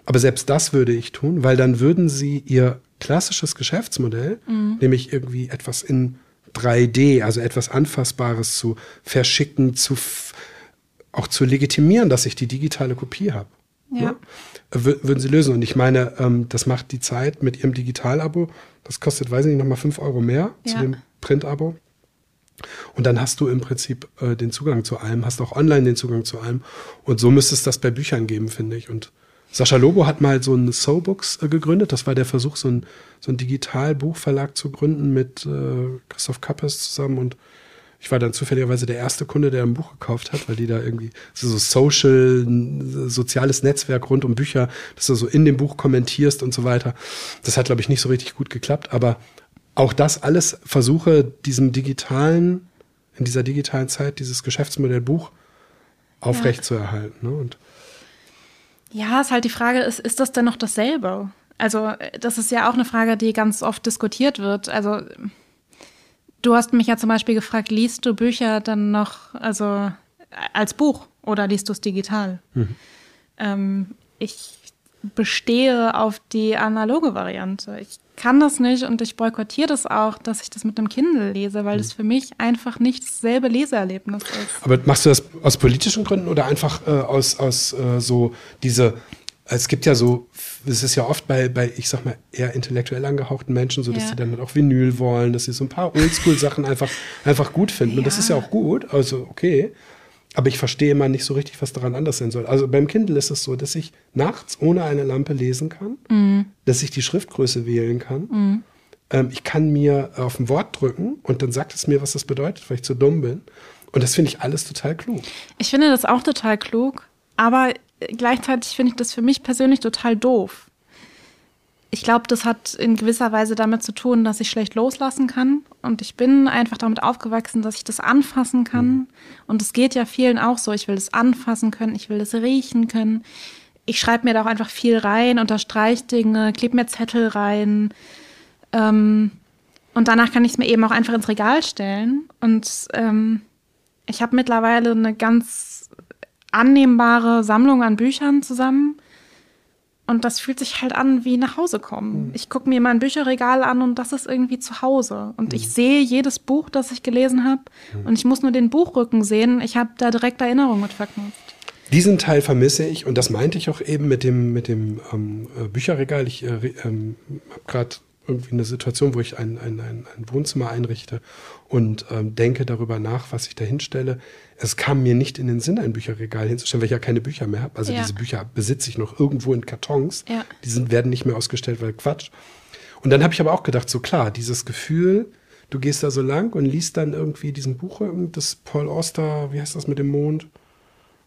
Aber selbst das würde ich tun, weil dann würden sie ihr klassisches Geschäftsmodell, nämlich irgendwie etwas in 3D, also etwas Anfassbares zu verschicken, zu auch zu legitimieren, dass ich die digitale Kopie habe. Ja. Ne? Wür- Würden sie lösen. Und ich meine, ähm, das macht die Zeit mit ihrem Digitalabo. Das kostet, weiß ich nicht, nochmal 5 Euro mehr zu Ja. dem Printabo. Und dann hast du im Prinzip äh, den Zugang zu allem, hast auch online den Zugang zu allem. Und so müsste es das bei Büchern geben, finde ich. Und Sascha Lobo hat mal so ein So-Books äh, gegründet. Das war der Versuch, so ein, so ein Digitalbuchverlag zu gründen mit äh, Christoph Kappes zusammen und Ich war dann zufälligerweise der erste Kunde, der ein Buch gekauft hat, weil die da irgendwie so, so social, soziales Netzwerk rund um Bücher, dass du so in dem Buch kommentierst und so weiter. Das hat, glaube ich, nicht so richtig gut geklappt, aber auch das alles versuche, diesem digitalen, in dieser digitalen Zeit, dieses Geschäftsmodell Buch aufrechtzuerhalten. Ne? Und ja, ist halt die Frage, ist, ist das denn noch dasselbe? Also, das ist ja auch eine Frage, die ganz oft diskutiert wird. Also, du hast mich ja zum Beispiel gefragt, liest du Bücher dann noch, also als Buch oder liest du es digital? Mhm. Ähm, ich bestehe auf die analoge Variante. Ich kann das nicht und ich boykottiere das auch, dass ich das mit einem Kindle lese, weil es mhm. für mich einfach nicht dasselbe Leseerlebnis ist. Aber machst du das aus politischen Gründen oder einfach äh, aus, aus äh, so diese, es gibt ja so, es ist ja oft bei, bei, ich sag mal, eher intellektuell angehauchten Menschen so, dass ja. sie dann halt auch Vinyl wollen, dass sie so ein paar Oldschool-Sachen einfach, einfach gut finden. Ja. Und das ist ja auch gut, also okay. Aber ich verstehe immer nicht so richtig, was daran anders sein soll. Also beim Kindle ist es so, dass ich nachts ohne eine Lampe lesen kann, mhm. dass ich die Schriftgröße wählen kann. Mhm. Ähm, ich kann mir auf ein Wort drücken und dann sagt es mir, was das bedeutet, weil ich zu dumm bin. Und das finde ich alles total klug. Ich finde das auch total klug, aber gleichzeitig finde ich das für mich persönlich total doof ich glaube, das hat in gewisser Weise damit zu tun, dass ich schlecht loslassen kann. Und ich bin einfach damit aufgewachsen, dass ich das anfassen kann. Mhm. Und es geht ja vielen auch so. Ich will das anfassen können, ich will das riechen können. Ich schreibe mir da auch einfach viel rein, unterstreiche Dinge, klebe mir Zettel rein. Ähm, und danach kann ich es mir eben auch einfach ins Regal stellen. Und ähm, ich habe mittlerweile eine ganz annehmbare Sammlung an Büchern zusammen und das fühlt sich halt an wie nach Hause kommen. Mhm. Ich gucke mir mein Bücherregal an und das ist irgendwie zu Hause. Und mhm. ich sehe jedes Buch, das ich gelesen habe. Mhm. Und ich muss nur den Buchrücken sehen. Ich habe da direkt Erinnerungen mit verknüpft. Diesen Teil vermisse ich und das meinte ich auch eben mit dem, mit dem ähm, äh, Bücherregal. Ich äh, ähm, habe gerade irgendwie eine Situation, wo ich ein, ein, ein, ein Wohnzimmer einrichte und ähm, denke darüber nach, was ich da hinstelle. Es kam mir nicht in den Sinn, ein Bücherregal hinzustellen, weil ich ja keine Bücher mehr habe. Also ja. diese Bücher besitze ich noch irgendwo in Kartons. Ja. Die sind, werden nicht mehr ausgestellt, weil Quatsch. Und dann habe ich aber auch gedacht, so klar, dieses Gefühl, du gehst da so lang und liest dann irgendwie diesen Buch, das Paul Auster, wie heißt das mit dem Mond?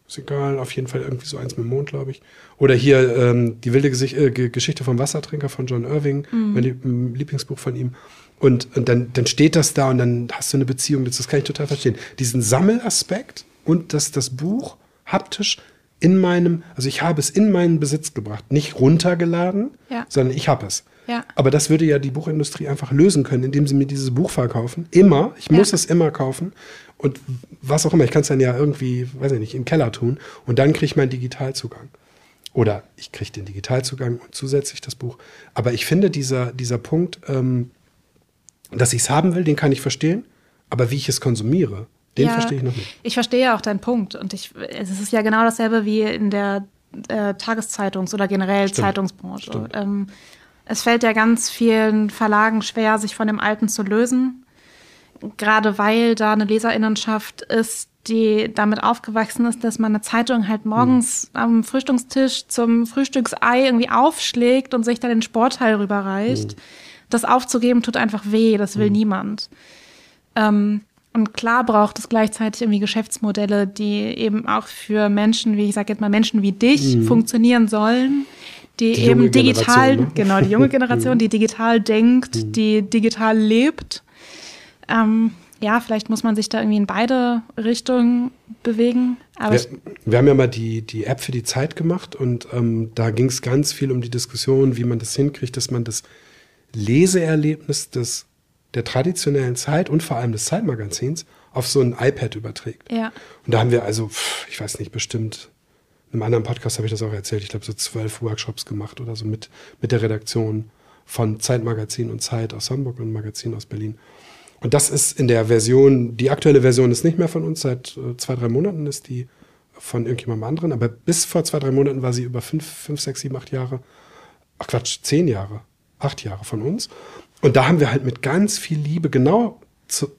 Ist egal, auf jeden Fall irgendwie so eins mit dem Mond, glaube ich. Oder hier ähm, die wilde Gesicht, äh, Geschichte vom Wassertrinker von John Irving, mhm. mein Lieblingsbuch von ihm. Und, und dann, dann steht das da und dann hast du eine Beziehung dazu. Das kann ich total verstehen. Diesen Sammelaspekt und dass das Buch haptisch in meinem, also ich habe es in meinen Besitz gebracht, nicht runtergeladen, ja. sondern ich habe es. Ja. Aber das würde ja die Buchindustrie einfach lösen können, indem sie mir dieses Buch verkaufen. Immer. Ich muss ja. es immer kaufen. Und was auch immer, ich kann es dann ja irgendwie, weiß ich nicht, im Keller tun und dann kriege ich meinen Digitalzugang. Oder ich kriege den Digitalzugang und zusätzlich das Buch. Aber ich finde, dieser, dieser Punkt, ähm, dass ich es haben will, den kann ich verstehen. Aber wie ich es konsumiere, den ja, verstehe ich noch nicht. Ich verstehe auch deinen Punkt. Und ich, es ist ja genau dasselbe wie in der äh, Tageszeitungs- oder generell Stimmt. Zeitungsbranche. Ähm, es fällt ja ganz vielen Verlagen schwer, sich von dem Alten zu lösen gerade weil da eine Leserinnenschaft ist, die damit aufgewachsen ist, dass man eine Zeitung halt morgens mhm. am Frühstückstisch zum Frühstücksei irgendwie aufschlägt und sich da den Sportteil rüberreicht. Mhm. Das aufzugeben tut einfach weh, das will mhm. niemand. Ähm, und klar braucht es gleichzeitig irgendwie Geschäftsmodelle, die eben auch für Menschen, wie ich sage jetzt mal Menschen wie dich, mhm. funktionieren sollen, die, die eben digital, ne? genau, die junge Generation, die digital denkt, mhm. die digital lebt ähm, ja, vielleicht muss man sich da irgendwie in beide Richtungen bewegen. Wir, wir haben ja mal die, die App für die Zeit gemacht und ähm, da ging es ganz viel um die Diskussion, wie man das hinkriegt, dass man das Leseerlebnis des, der traditionellen Zeit und vor allem des Zeitmagazins auf so ein iPad überträgt. Ja. Und da haben wir also, ich weiß nicht, bestimmt, in einem anderen Podcast habe ich das auch erzählt, ich glaube so zwölf Workshops gemacht oder so mit, mit der Redaktion von Zeitmagazin und Zeit aus Hamburg und Magazin aus Berlin. Und das ist in der Version, die aktuelle Version ist nicht mehr von uns, seit äh, zwei, drei Monaten ist die von irgendjemandem anderen, aber bis vor zwei, drei Monaten war sie über fünf, fünf, sechs, sieben, acht Jahre, ach Quatsch, zehn Jahre, acht Jahre von uns. Und da haben wir halt mit ganz viel Liebe genau zu,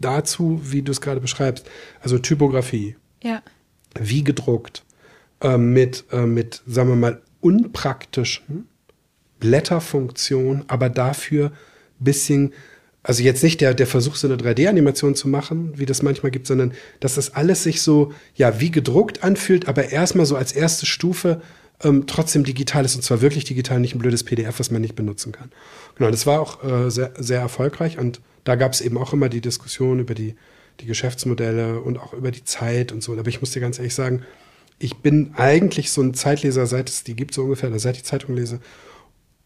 dazu, wie du es gerade beschreibst, also Typografie, ja. wie gedruckt, äh, mit, äh, mit, sagen wir mal, unpraktischen Blätterfunktionen, aber dafür bisschen Also jetzt nicht der, der Versuch, so eine 3D-Animation zu machen, wie das manchmal gibt, sondern dass das alles sich so, ja, wie gedruckt anfühlt, aber erstmal so als erste Stufe ähm, trotzdem digital ist und zwar wirklich digital, nicht ein blödes PDF, was man nicht benutzen kann. Genau, das war auch äh, sehr, sehr erfolgreich und da gab es eben auch immer die Diskussion über die, die Geschäftsmodelle und auch über die Zeit und so. Aber ich muss dir ganz ehrlich sagen, ich bin eigentlich so ein Zeitleser, seit es die gibt, so ungefähr, oder seit ich Zeitung lese.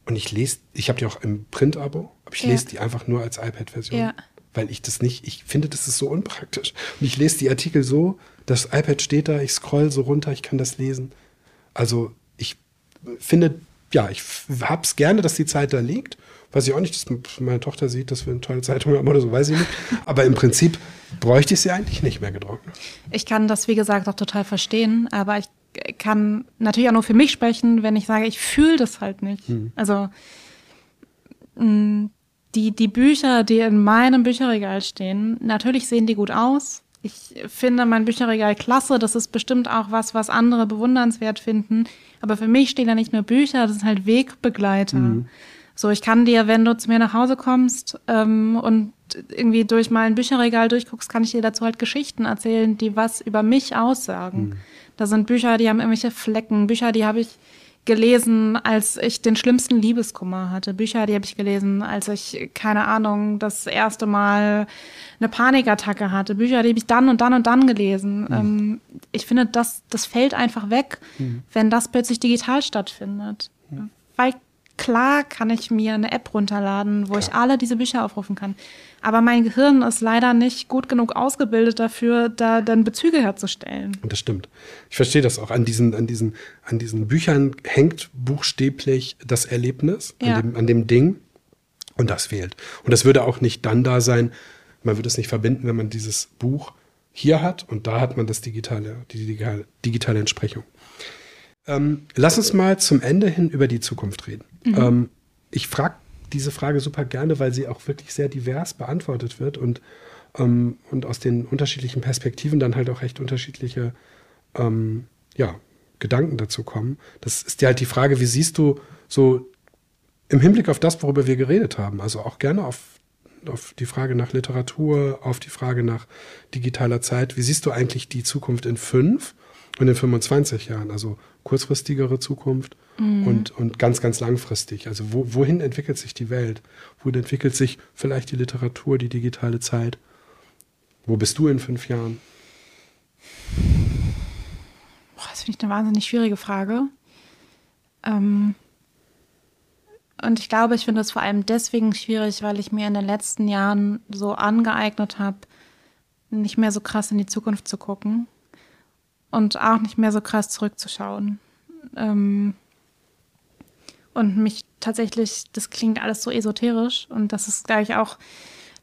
Und ich lese, ich habe die auch im Print-Abo, aber ich ja. lese die einfach nur als iPad-Version. Ja. Weil ich das nicht, ich finde, das ist so unpraktisch. Und ich lese die Artikel so, das iPad steht da, ich scroll so runter, ich kann das lesen. Also ich finde, ja, ich habe es gerne, dass die Zeit da liegt. Weiß ich auch nicht, dass meine Tochter sieht, dass wir eine tolle Zeitung haben oder so, weiß ich nicht. Aber im Prinzip bräuchte ich sie eigentlich nicht mehr gedruckt. Ich kann das, wie gesagt, auch total verstehen, aber ich kann natürlich auch nur für mich sprechen, wenn ich sage, ich fühle das halt nicht. Hm. Also mm, die, die Bücher, die in meinem Bücherregal stehen, natürlich sehen die gut aus. Ich finde mein Bücherregal klasse. Das ist bestimmt auch was, was andere bewundernswert finden. Aber für mich stehen da nicht nur Bücher, das sind halt Wegbegleiter. Mhm. So, ich kann dir, wenn du zu mir nach Hause kommst ähm, und irgendwie durch mein Bücherregal durchguckst, kann ich dir dazu halt Geschichten erzählen, die was über mich aussagen. Mhm. Da sind Bücher, die haben irgendwelche Flecken, Bücher, die habe ich gelesen, als ich den schlimmsten Liebeskummer hatte. Bücher, die habe ich gelesen, als ich, keine Ahnung, das erste Mal eine Panikattacke hatte. Bücher, die habe ich dann und dann und dann gelesen. Mhm. Ähm, ich finde, das, das fällt einfach weg, mhm. wenn das plötzlich digital stattfindet. Mhm. Weil klar kann ich mir eine App runterladen, wo klar. ich alle diese Bücher aufrufen kann. Aber mein Gehirn ist leider nicht gut genug ausgebildet dafür, da dann Bezüge herzustellen. Und das stimmt. Ich verstehe das auch. An diesen, an diesen, an diesen Büchern hängt buchstäblich das Erlebnis, ja. an, dem, an dem Ding. Und das fehlt. Und das würde auch nicht dann da sein, man würde es nicht verbinden, wenn man dieses Buch hier hat und da hat man das digitale, die digitale, digitale Entsprechung. Ähm, lass uns mal zum Ende hin über die Zukunft reden. Mhm. Ähm, ich frage diese Frage super gerne, weil sie auch wirklich sehr divers beantwortet wird und, ähm, und aus den unterschiedlichen Perspektiven dann halt auch recht unterschiedliche ähm, ja, Gedanken dazu kommen. Das ist ja halt die Frage, wie siehst du so im Hinblick auf das, worüber wir geredet haben, also auch gerne auf, auf die Frage nach Literatur, auf die Frage nach digitaler Zeit, wie siehst du eigentlich die Zukunft in fünf und in 25 Jahren? Also kurzfristigere Zukunft mhm. und, und ganz, ganz langfristig. Also wo, wohin entwickelt sich die Welt? Wohin entwickelt sich vielleicht die Literatur, die digitale Zeit? Wo bist du in fünf Jahren? Boah, das finde ich eine wahnsinnig schwierige Frage. Ähm und ich glaube, ich finde es vor allem deswegen schwierig, weil ich mir in den letzten Jahren so angeeignet habe, nicht mehr so krass in die Zukunft zu gucken und auch nicht mehr so krass zurückzuschauen. Ähm, und mich tatsächlich, das klingt alles so esoterisch und das ist gleich auch,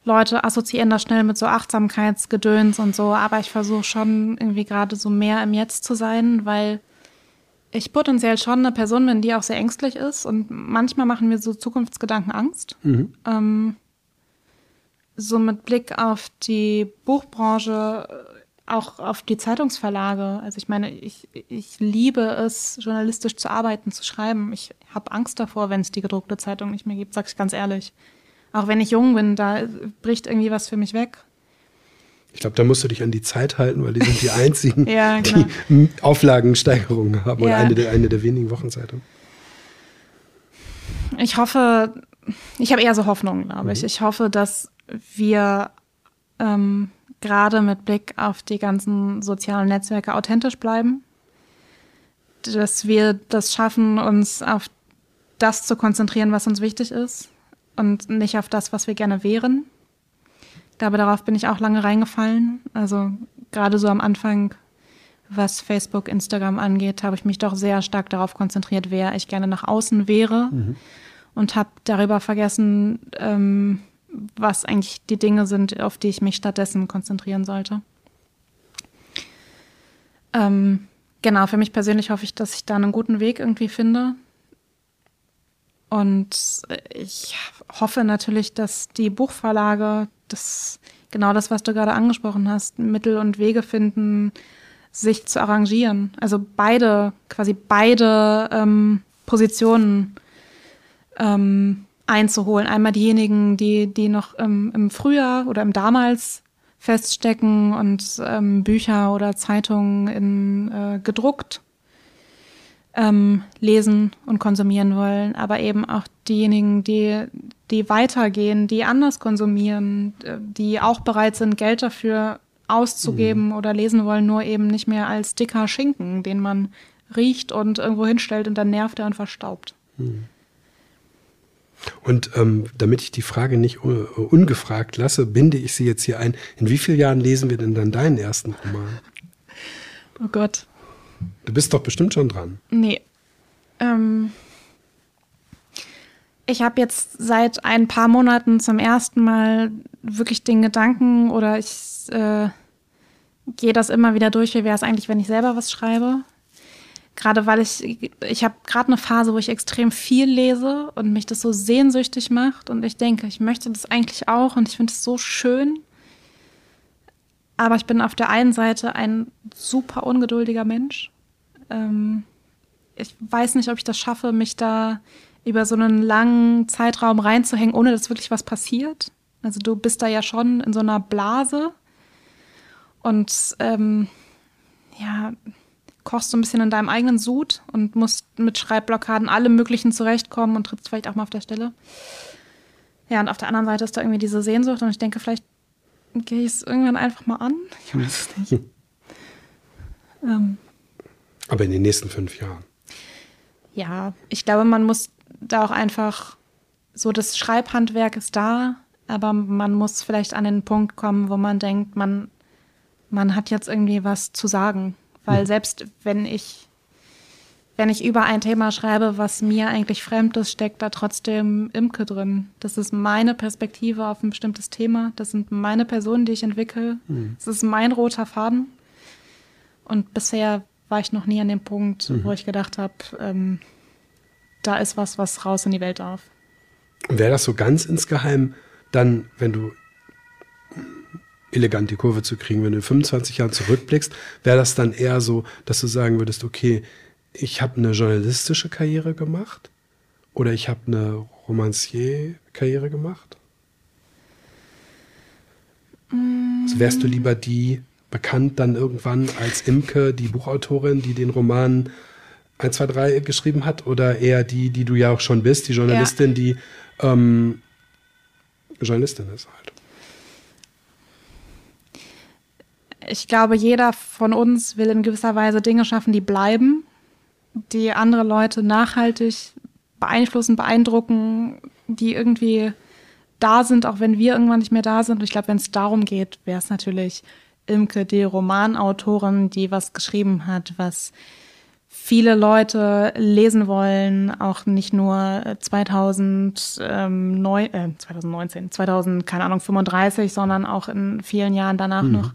Leute assoziieren das schnell mit so Achtsamkeitsgedöns und so, aber ich versuche schon irgendwie gerade so mehr im Jetzt zu sein, weil ich potenziell schon eine Person bin, die auch sehr ängstlich ist und manchmal machen mir so Zukunftsgedanken Angst. Mhm. Ähm, so mit Blick auf die Buchbranche auch auf die Zeitungsverlage. Also ich meine, ich, ich liebe es, journalistisch zu arbeiten, zu schreiben. Ich habe Angst davor, wenn es die gedruckte Zeitung nicht mehr gibt, sag ich ganz ehrlich. Auch wenn ich jung bin, da bricht irgendwie was für mich weg. Ich glaube, da musst du dich an die Zeit halten, weil die sind die einzigen, ja, genau. die Auflagensteigerungen haben ja. oder eine der, eine der wenigen Wochenzeitungen. Ich hoffe, ich habe eher so Hoffnung, glaube ich. Mhm. Ich hoffe, dass wir ähm, gerade mit Blick auf die ganzen sozialen Netzwerke authentisch bleiben. Dass wir das schaffen, uns auf das zu konzentrieren, was uns wichtig ist und nicht auf das, was wir gerne wären. Ich glaube, darauf bin ich auch lange reingefallen. Also gerade so am Anfang, was Facebook, Instagram angeht, habe ich mich doch sehr stark darauf konzentriert, wer ich gerne nach außen wäre mhm. und habe darüber vergessen, ähm, was eigentlich die Dinge sind, auf die ich mich stattdessen konzentrieren sollte. Ähm, genau, für mich persönlich hoffe ich, dass ich da einen guten Weg irgendwie finde. Und ich hoffe natürlich, dass die Buchverlage das genau das, was du gerade angesprochen hast, Mittel und Wege finden, sich zu arrangieren. Also beide, quasi beide ähm, Positionen ähm, einzuholen. Einmal diejenigen, die, die noch im, im Frühjahr oder im damals feststecken und ähm, Bücher oder Zeitungen in, äh, gedruckt ähm, lesen und konsumieren wollen, aber eben auch diejenigen, die, die weitergehen, die anders konsumieren, äh, die auch bereit sind, Geld dafür auszugeben mhm. oder lesen wollen, nur eben nicht mehr als dicker Schinken, den man riecht und irgendwo hinstellt und dann nervt er und verstaubt. Mhm. Und ähm, damit ich die Frage nicht uh, ungefragt lasse, binde ich sie jetzt hier ein. In wie vielen Jahren lesen wir denn dann deinen ersten Roman? Oh Gott. Du bist doch bestimmt schon dran. Nee. Ähm, ich habe jetzt seit ein paar Monaten zum ersten Mal wirklich den Gedanken oder ich äh, gehe das immer wieder durch, wie wäre es eigentlich, wenn ich selber was schreibe. Gerade weil ich, ich habe gerade eine Phase, wo ich extrem viel lese und mich das so sehnsüchtig macht und ich denke, ich möchte das eigentlich auch und ich finde es so schön. Aber ich bin auf der einen Seite ein super ungeduldiger Mensch. Ähm, ich weiß nicht, ob ich das schaffe, mich da über so einen langen Zeitraum reinzuhängen, ohne dass wirklich was passiert. Also du bist da ja schon in so einer Blase und ähm, ja, kochst so ein bisschen in deinem eigenen Sud und musst mit Schreibblockaden alle möglichen zurechtkommen und trittst vielleicht auch mal auf der Stelle. Ja, und auf der anderen Seite ist da irgendwie diese Sehnsucht und ich denke, vielleicht gehe ich es irgendwann einfach mal an. Ich weiß es nicht. ähm. Aber in den nächsten fünf Jahren. Ja, ich glaube, man muss da auch einfach so, das Schreibhandwerk ist da, aber man muss vielleicht an den Punkt kommen, wo man denkt, man, man hat jetzt irgendwie was zu sagen. Weil hm. selbst wenn ich, wenn ich über ein Thema schreibe, was mir eigentlich fremd ist, steckt da trotzdem Imke drin. Das ist meine Perspektive auf ein bestimmtes Thema. Das sind meine Personen, die ich entwickle. Hm. Das ist mein roter Faden. Und bisher war ich noch nie an dem Punkt, mhm. wo ich gedacht habe, ähm, da ist was, was raus in die Welt darf. Wäre das so ganz insgeheim dann, wenn du elegant die Kurve zu kriegen. Wenn du in 25 Jahren zurückblickst, wäre das dann eher so, dass du sagen würdest, okay, ich habe eine journalistische Karriere gemacht oder ich habe eine Romancier-Karriere gemacht? Also wärst du lieber die bekannt dann irgendwann als Imke, die Buchautorin, die den Roman 1, 2, 3 geschrieben hat, oder eher die, die du ja auch schon bist, die Journalistin, ja. die ähm, Journalistin ist halt? Ich glaube, jeder von uns will in gewisser Weise Dinge schaffen, die bleiben, die andere Leute nachhaltig beeinflussen, beeindrucken, die irgendwie da sind, auch wenn wir irgendwann nicht mehr da sind. Und ich glaube, wenn es darum geht, wäre es natürlich Imke, die Romanautorin, die was geschrieben hat, was viele Leute lesen wollen, auch nicht nur 2009, äh, 2019, 2000, keine Ahnung, 35, sondern auch in vielen Jahren danach mhm. noch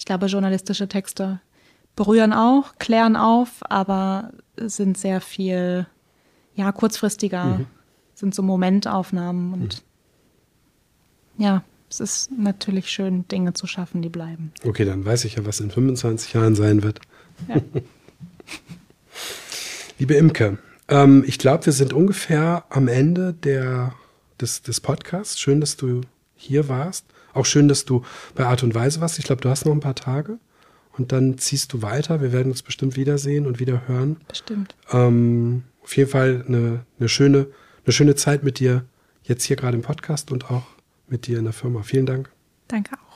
ich glaube, journalistische Texte berühren auch, klären auf, aber sind sehr viel, ja, kurzfristiger, mhm. sind so Momentaufnahmen und mhm. ja, es ist natürlich schön, Dinge zu schaffen, die bleiben. Okay, dann weiß ich ja, was in 25 Jahren sein wird. Ja. Liebe Imke, ähm, ich glaube, wir sind ungefähr am Ende der, des, des Podcasts. Schön, dass du hier warst. Auch schön, dass du bei Art und Weise warst. Ich glaube, du hast noch ein paar Tage und dann ziehst du weiter. Wir werden uns bestimmt wiedersehen und wieder hören. Bestimmt. Ähm, auf jeden Fall eine, eine, schöne, eine schöne Zeit mit dir jetzt hier gerade im Podcast und auch mit dir in der Firma. Vielen Dank. Danke auch.